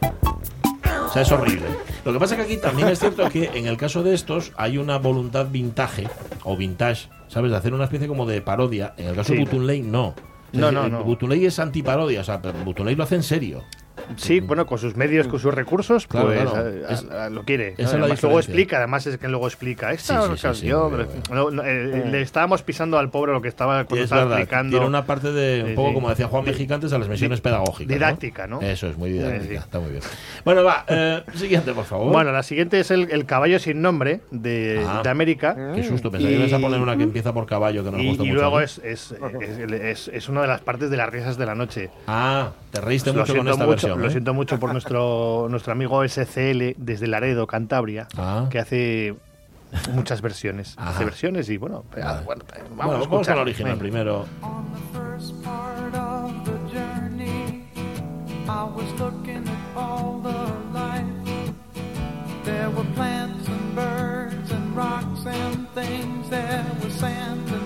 O sea, es horrible. Lo que pasa es que aquí también es cierto que en el caso de estos hay una voluntad vintage o vintage, ¿sabes? De hacer una especie como de parodia. En el caso Sí. de Butunley, no. No, no, el no. Butunley es antiparodia, o sea, pero Butunley lo hace en serio. Sí, bueno, con sus medios, con sus recursos, Claro, pues claro. a- a- Es- a- lo quiere. esa es la Además, luego explica, además es que luego explica. Esta Sí, sí, sí, canción, no, no, eh, le estábamos pisando al pobre lo que estaba, cuando es estaba verdad, explicando. tiene una parte de, un poco sí. como decía Juan Mexicantes, a las misiones pedagógicas. didáctica, ¿no? Eso es muy didáctica, Sí, sí. está muy bien. Bueno, va, eh, siguiente, por favor. Bueno, la siguiente es el, el caballo sin nombre de, Ah. de América. Qué susto, pensé que Y- ibas a poner una que empieza por caballo, que nos Y, gusta y mucho. luego ¿no? es, es, es, es- es una de las partes de las risas de la noche. Ah, te reíste lo mucho con esta mucho, lo siento mucho por nuestro, nuestro amigo SCL desde Laredo, Cantabria, Ah. que hace muchas versiones. Ajá. Hace versiones y bueno, Vale. bueno, Bueno, vamos a vamos la original Venga. primero. There were plants and birds and rocks and things. There was sand and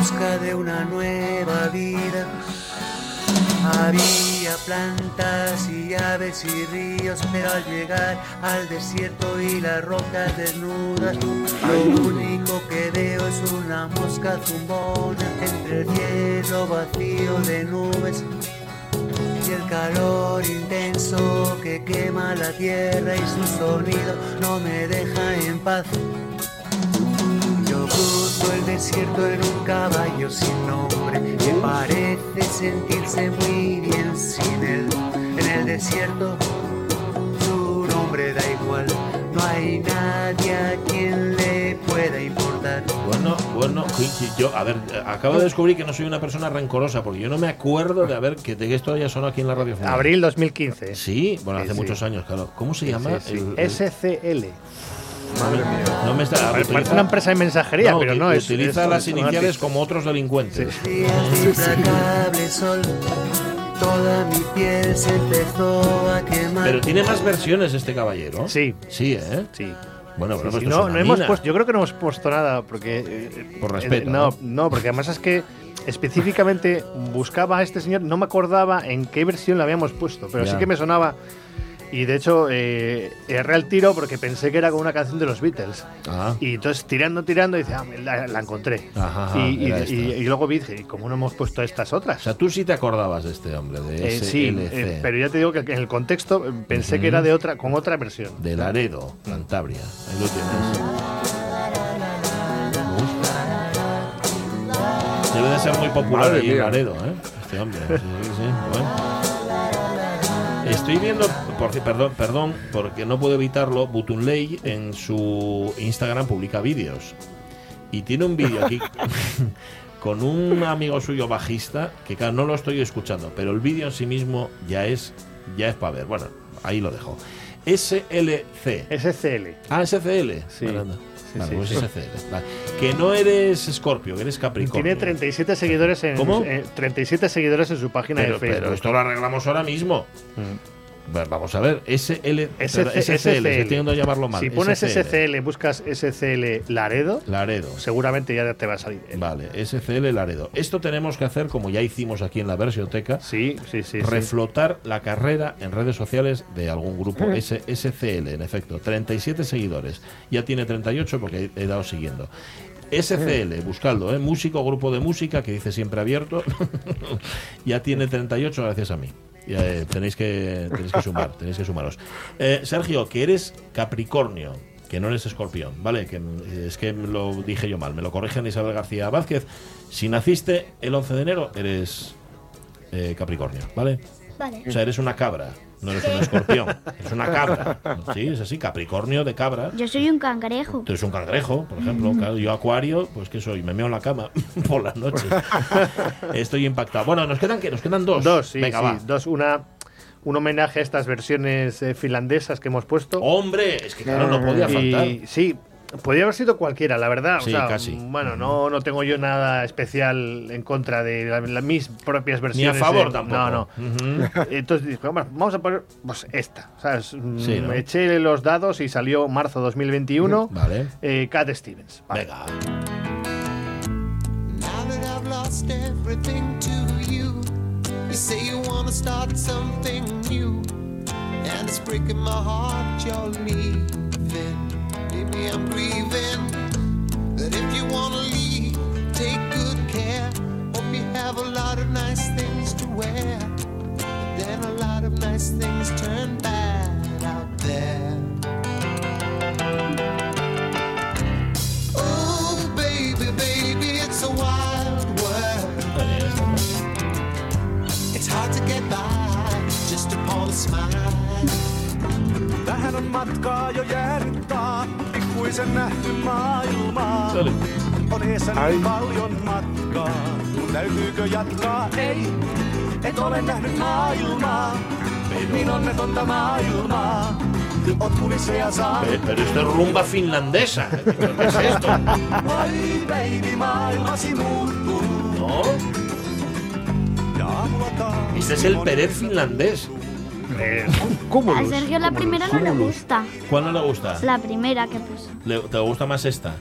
busca de una nueva vida. Había plantas y aves y ríos, pero al llegar al desierto y las rocas desnudas, lo único que veo es una mosca zumbona entre el cielo vacío de nubes y el calor intenso que quema la tierra y su sonido no me deja en paz. Yo cruzo el desierto en un caballo sin nombre que parece sentirse muy bien sin él. En el desierto su nombre da igual, no hay nadie a quien le pueda importar. Bueno, bueno, yo, a ver, acabo de descubrir que no soy una persona rencorosa, porque yo no me acuerdo de haber que de que esto ya sonó aquí en la radio. Abril 2015. Sí, bueno, Sí, hace sí. muchos años, claro. ¿Cómo se Sí, llama? sí, sí. El- el- SCL. Madre mía. No me está, Parece utiliza- una empresa de mensajería, pero no, es- Utiliza es- las iniciales como otros delincuentes. Días de implacable sol, toda mi piel se empezó a quemar. Pero tiene más versiones este caballero. Sí. Sí, ¿eh? Sí. Bueno, pero sí, esto es no, no hemos puesto, yo creo que no hemos puesto nada porque eh, Por eh, respeto, no, ¿no? no, porque además es que específicamente buscaba a este señor, no me acordaba en qué versión le habíamos puesto, pero Ya. sí que me sonaba y de hecho eh, erré al tiro porque pensé que era con una canción de los Beatles. Ah. Y entonces tirando, tirando, dice, ah, la, la encontré. Ajá, ajá, y, y- y- y luego vi, dije, ¿y cómo no hemos puesto estas otras? O sea, tú sí te acordabas de este hombre, de Eh, sí, eh, pero ya te digo que en el contexto eh, pensé que era de otra, con otra versión. De Laredo, Cantabria. Ahí lo tienes. Debe de ser muy popular. Laredo, ¿eh? Este hombre. Sí, sí, sí. Bueno. Estoy viendo, por, perdón, perdón, porque no puedo evitarlo, Butunley en su Instagram publica vídeos. Y tiene un vídeo aquí con un amigo suyo bajista, que claro, no lo estoy escuchando, pero el vídeo en sí mismo ya es, ya es para ver. Bueno, ahí lo dejo. SLC. SCL. Ah, SCL. Sí. Sí, Vale, sí. pues. Vale. Que no eres Scorpio, que eres Capricornio. Tiene 37 seguidores en ¿Cómo? eh, 37 seguidores en su página pero, de Facebook. pero esto lo arreglamos ahora mismo. Va- Vamos a ver, SL, SC- SCL, estoy llamarlo mal. Si pones SCL. SCL, buscas SCL Laredo, Laredo. seguramente ya te va a salir. Vale, SCL Laredo. Esto tenemos que hacer, como ya hicimos aquí en la versioteca, Sí, sí, sí. sí. reflotar la carrera en redes sociales de algún grupo. S- SCL, en efecto. 37 seguidores. Ya tiene 38 porque he, he dado siguiendo. SCL, buscadlo, ¿eh? músico, grupo de música que dice siempre abierto. ya tiene 38 gracias a mí. Eh, tenéis, que, sumar, tenéis que sumaros. Eh, Sergio, que eres Capricornio, que no eres escorpión, ¿vale? Que mm, es que lo dije yo mal, me lo corrigen Isabel García Vázquez. Si naciste el 11 de enero, eres eh, Capricornio, ¿vale? Vale. O sea, eres una cabra, no eres un escorpión, eres una cabra. Sí, es así, Capricornio de cabra. Yo soy un cangrejo. Tú eres un cangrejo, por ejemplo. Claro, yo acuario, pues ¿qué soy? Me meo en la cama por las noches. Estoy impactado. Bueno, nos quedan que nos quedan dos. Dos, sí, Venga, sí, va. dos. Una, un homenaje a estas versiones eh, finlandesas que hemos puesto. Hombre, es que claro, no podía faltar. Y sí, podría haber sido cualquiera, la verdad. O Sí, sea, casi. Bueno, no, no tengo yo nada especial en contra de la- la- mis propias Ni a versiones. favor eh, tampoco. No, no. Ujú. Entonces dije, "Vamos, vamos a poner pues esta. ¿sabes? Mm, Sí, ¿no? Eché los dados y salió marzo 2021. Vale. eh, Cat Stevens. Vale. Venga. Now that I've lost everything to you, you say you wanna start something new, and it's breaking my heart you're leaving. I'm grieving. That if you wanna leave, take good care. Hope you have a lot of nice things to wear. But then a lot of nice things turn bad out there. Oh, baby, baby, it's a wild world. It's hard to get by just upon a smile. Tähän on matkaa jo jäädyttää, pikkuisen nähty maailmaa. On eessä niin paljon matkaa, mun täytyykö jatkaa? Ei, et ole nähnyt maailmaa, niin onnetonta maailmaa. Oot kulisse ja saa, Pe- Pero esto es rumba finlandesa. ¿Qué es esto? ai baby, maailmasi muuttuu. No, este es el Pérez finlandés. A Sergio la primera no le gusta. ¿Cuál no le gusta? La primera que puso. Le- ¿Te gusta más esta?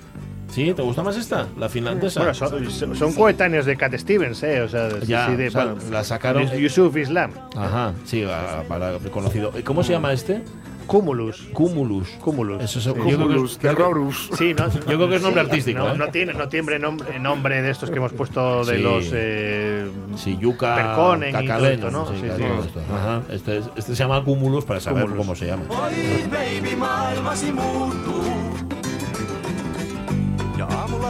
¿Sí? ¿Te gusta más esta? La finlandesa. Bueno, son, son- son coetáneos de Cat Stevens, ¿eh? O sea, Ya, sí, de, o sea, bueno, la sacaron- de Yusuf Islam. Ajá, sí, a- para conocido. ¿Cómo se llama este? Cumulus. Cumulus. Cumulus. Eso es, es- Cumulus, terrorus. Sí, no, Yo creo que es nombre artístico, No, ¿eh? no tiene, no tiene nombre, nombre de estos que hemos puesto de Sí. los. Eh, Sí, yuca, Perconen y todo cacaleno, esto, ¿no? sí, Sí, claro, sí. todo esto. Ajá. Este, es- este se llama Cumulus para saber Cumulus. cómo se llama.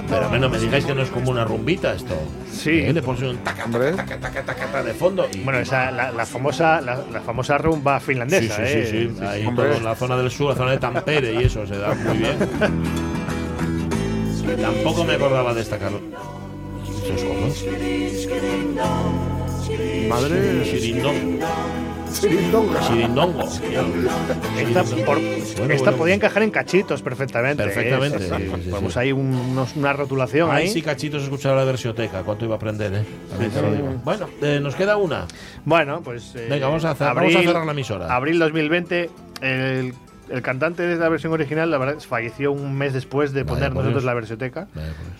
Pero a mí no me digáis que no es como una rumbita esto. Sí. ¿Eh? Le pones un taca, Hombre. taca, taca, taca, taca de fondo. Y, bueno, esa, la, la famosa, la, la famosa rumba sí, finlandesa, sí, ¿eh? sí, sí. Ahí Hombre. todo en la zona del sur, la zona de Tampere y eso se da muy bien. Y tampoco me acordaba de esta Carlos. ¿Esos cosas? Madre. Shirindong. Sirindonga. Shirindongo. Esta, por- esta bueno. podía encajar en cachitos perfectamente. ¿eh? Perfectamente, Sí, sí. sí, sí, sí. Ponemos ahí un- unos- una rotulación Ahí ahí. sí cachitos escuchar la versioteca. ¿Cuánto iba a aprender, eh? Te lo digo. Bueno, eh, nos queda una. Bueno, pues. eh, Venga, vamos a hacer- vamos a cerrar la emisora. Abril 2020, el, el cantante de la versión original, la verdad, falleció un mes después de poner nosotros la versioteca.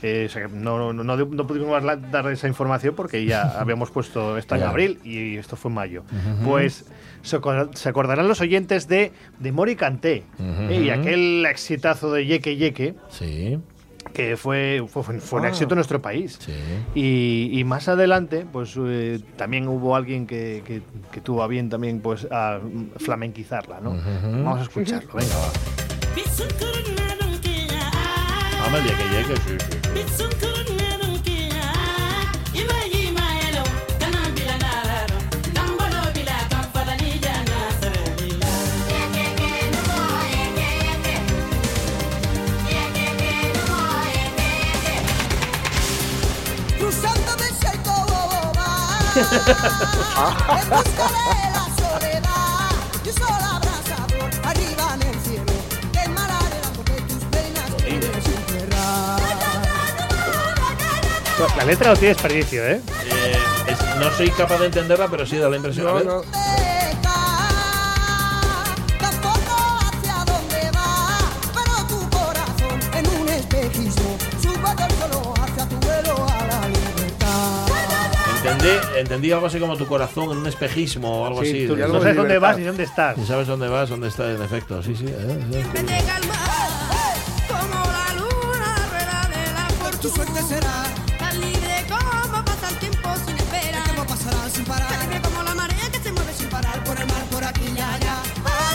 Eh, o sea no, no, pudimos dar esa información porque ya habíamos puesto esto en abril y esto fue en mayo. Pues se, acor- se acordarán los oyentes de, de Mori Canté eh, y aquel exitazo de Yeke Yeke. Sí, que fue, fue, fue- un Ah. éxito en nuestro país. sí. Y, y más adelante, pues eh, también hubo alguien que, que- que tuvo a bien también pues a flamenquizarla, ¿no? Vamos a escucharlo, venga, va. Vamos, el día que llegue, sí, sí, sí. La letra no tiene desperdicio, ¿eh? Eh, es- no soy capaz de entenderla, pero sí da la impresión. a No, ver. no. Entendí, entendí algo así como tu corazón en un espejismo o algo Sí, así. tú no sabes de dónde libertad. vas y dónde estás. Y sabes dónde vas, dónde está, en efecto. Sí, sí. eh, eh. Me llega el mar, como la luna rueda de la fortuna. Tu suerte será tan libre como pasa el tiempo sin espera. El tiempo pasará sin parar. Tan libre como la marea que se mueve sin parar por el mar, por aquí y allá,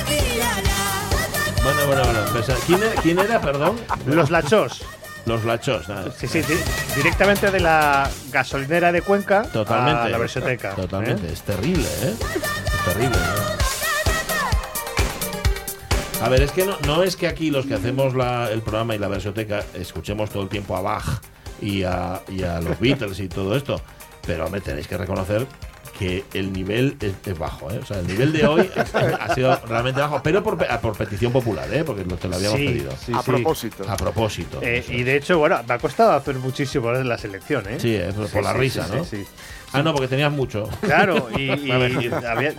aquí y allá. Bueno, bueno, bueno. pues, ¿quién, era, quién era, perdón? Los lachos. Los lachos. nada. Sí, sí, di- directamente de la gasolinera de Cuenca Totalmente. a la versioteca. Totalmente. ¿eh? Es terrible, ¿eh? Es terrible. ¿no? A ver, es que no, no es que aquí los que hacemos la- el programa y la versioteca escuchemos todo el tiempo a Bach y a, y a los Beatles y todo esto, pero me tenéis que reconocer que el nivel es, es bajo, ¿eh? O sea, el nivel de hoy ha sido realmente bajo, pero por, pe- por petición popular, ¿eh? Porque te lo habíamos Sí, pedido. sí, A sí. propósito. A propósito. Eh, y de hecho, bueno, me ha costado hacer muchísimo la selección, ¿eh? Sí, eh, por, la sí, risa, sí, ¿no? sí, sí. Ah, no, porque tenías mucho. Claro, y, había,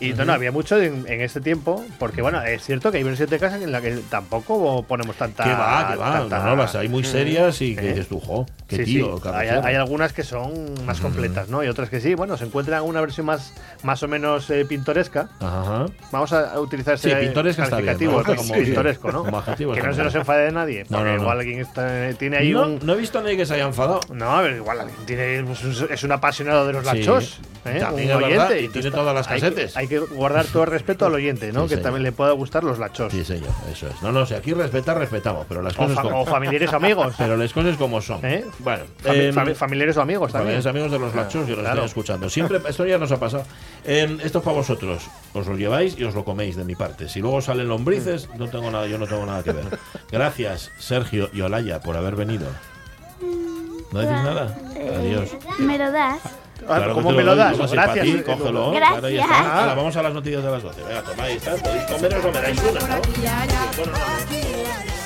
y no, no, había mucho en, en este tiempo, porque bueno, es cierto que hay versiones en la que tampoco ponemos tanta. Que va, que va. tanta- No, hay muy serias y que ¿Eh? dices tú, jo, qué Sí, tío, sí. Hay, algunas que son más completas, ¿no? Y otras que sí, bueno, se encuentran una versión más, más o menos eh, pintoresca. Ajá. Vamos a utilizar Sí, ese pintoresca está bien, calificativo ¿no? como Sí. pintoresco, ¿no? Como adjetivo que no se nos enfade de nadie. No, porque igual alguien está- tiene ahí No, un. no he visto a nadie que se haya enfadado. No, a ver, igual alguien tiene, pues, es- es un apasionado de los Sí. lachos. ¿eh? También un es verdad, oyente. y tiene todas las hay que- casetes. Hay que, guardar todo el respeto al oyente, ¿no? Sí, que señor. también le pueda gustar los lachos. Sí, señor, eso es. No, no, si aquí respeta, respetamos, pero las o, cosas fa- como, o familiares o amigos. pero las cosas como son. ¿Eh? Bueno, Fami- em, fami- familiares o amigos también. Familiares amigos de los lachos, yo los Claro. estoy escuchando. Siempre, esto ya nos ha pasado. Em, esto es para vosotros. Os lo lleváis y os lo coméis de mi parte. Si luego salen lombrices, no tengo nada, yo no tengo nada que ver. Gracias, Sergio y Olaya, por haber venido. ¿No decís nada? Adiós. ¿Me lo das? Ah, Claro ¿Cómo me lo das? Gracias. para ti, eh, cógelo. Gracias. Claro, ahí está. Ahora, vamos a las noticias de las 12. Venga, toma, ahí está. Podéis comer o me dais una, ¿no? Aquí y allá, Bueno, no,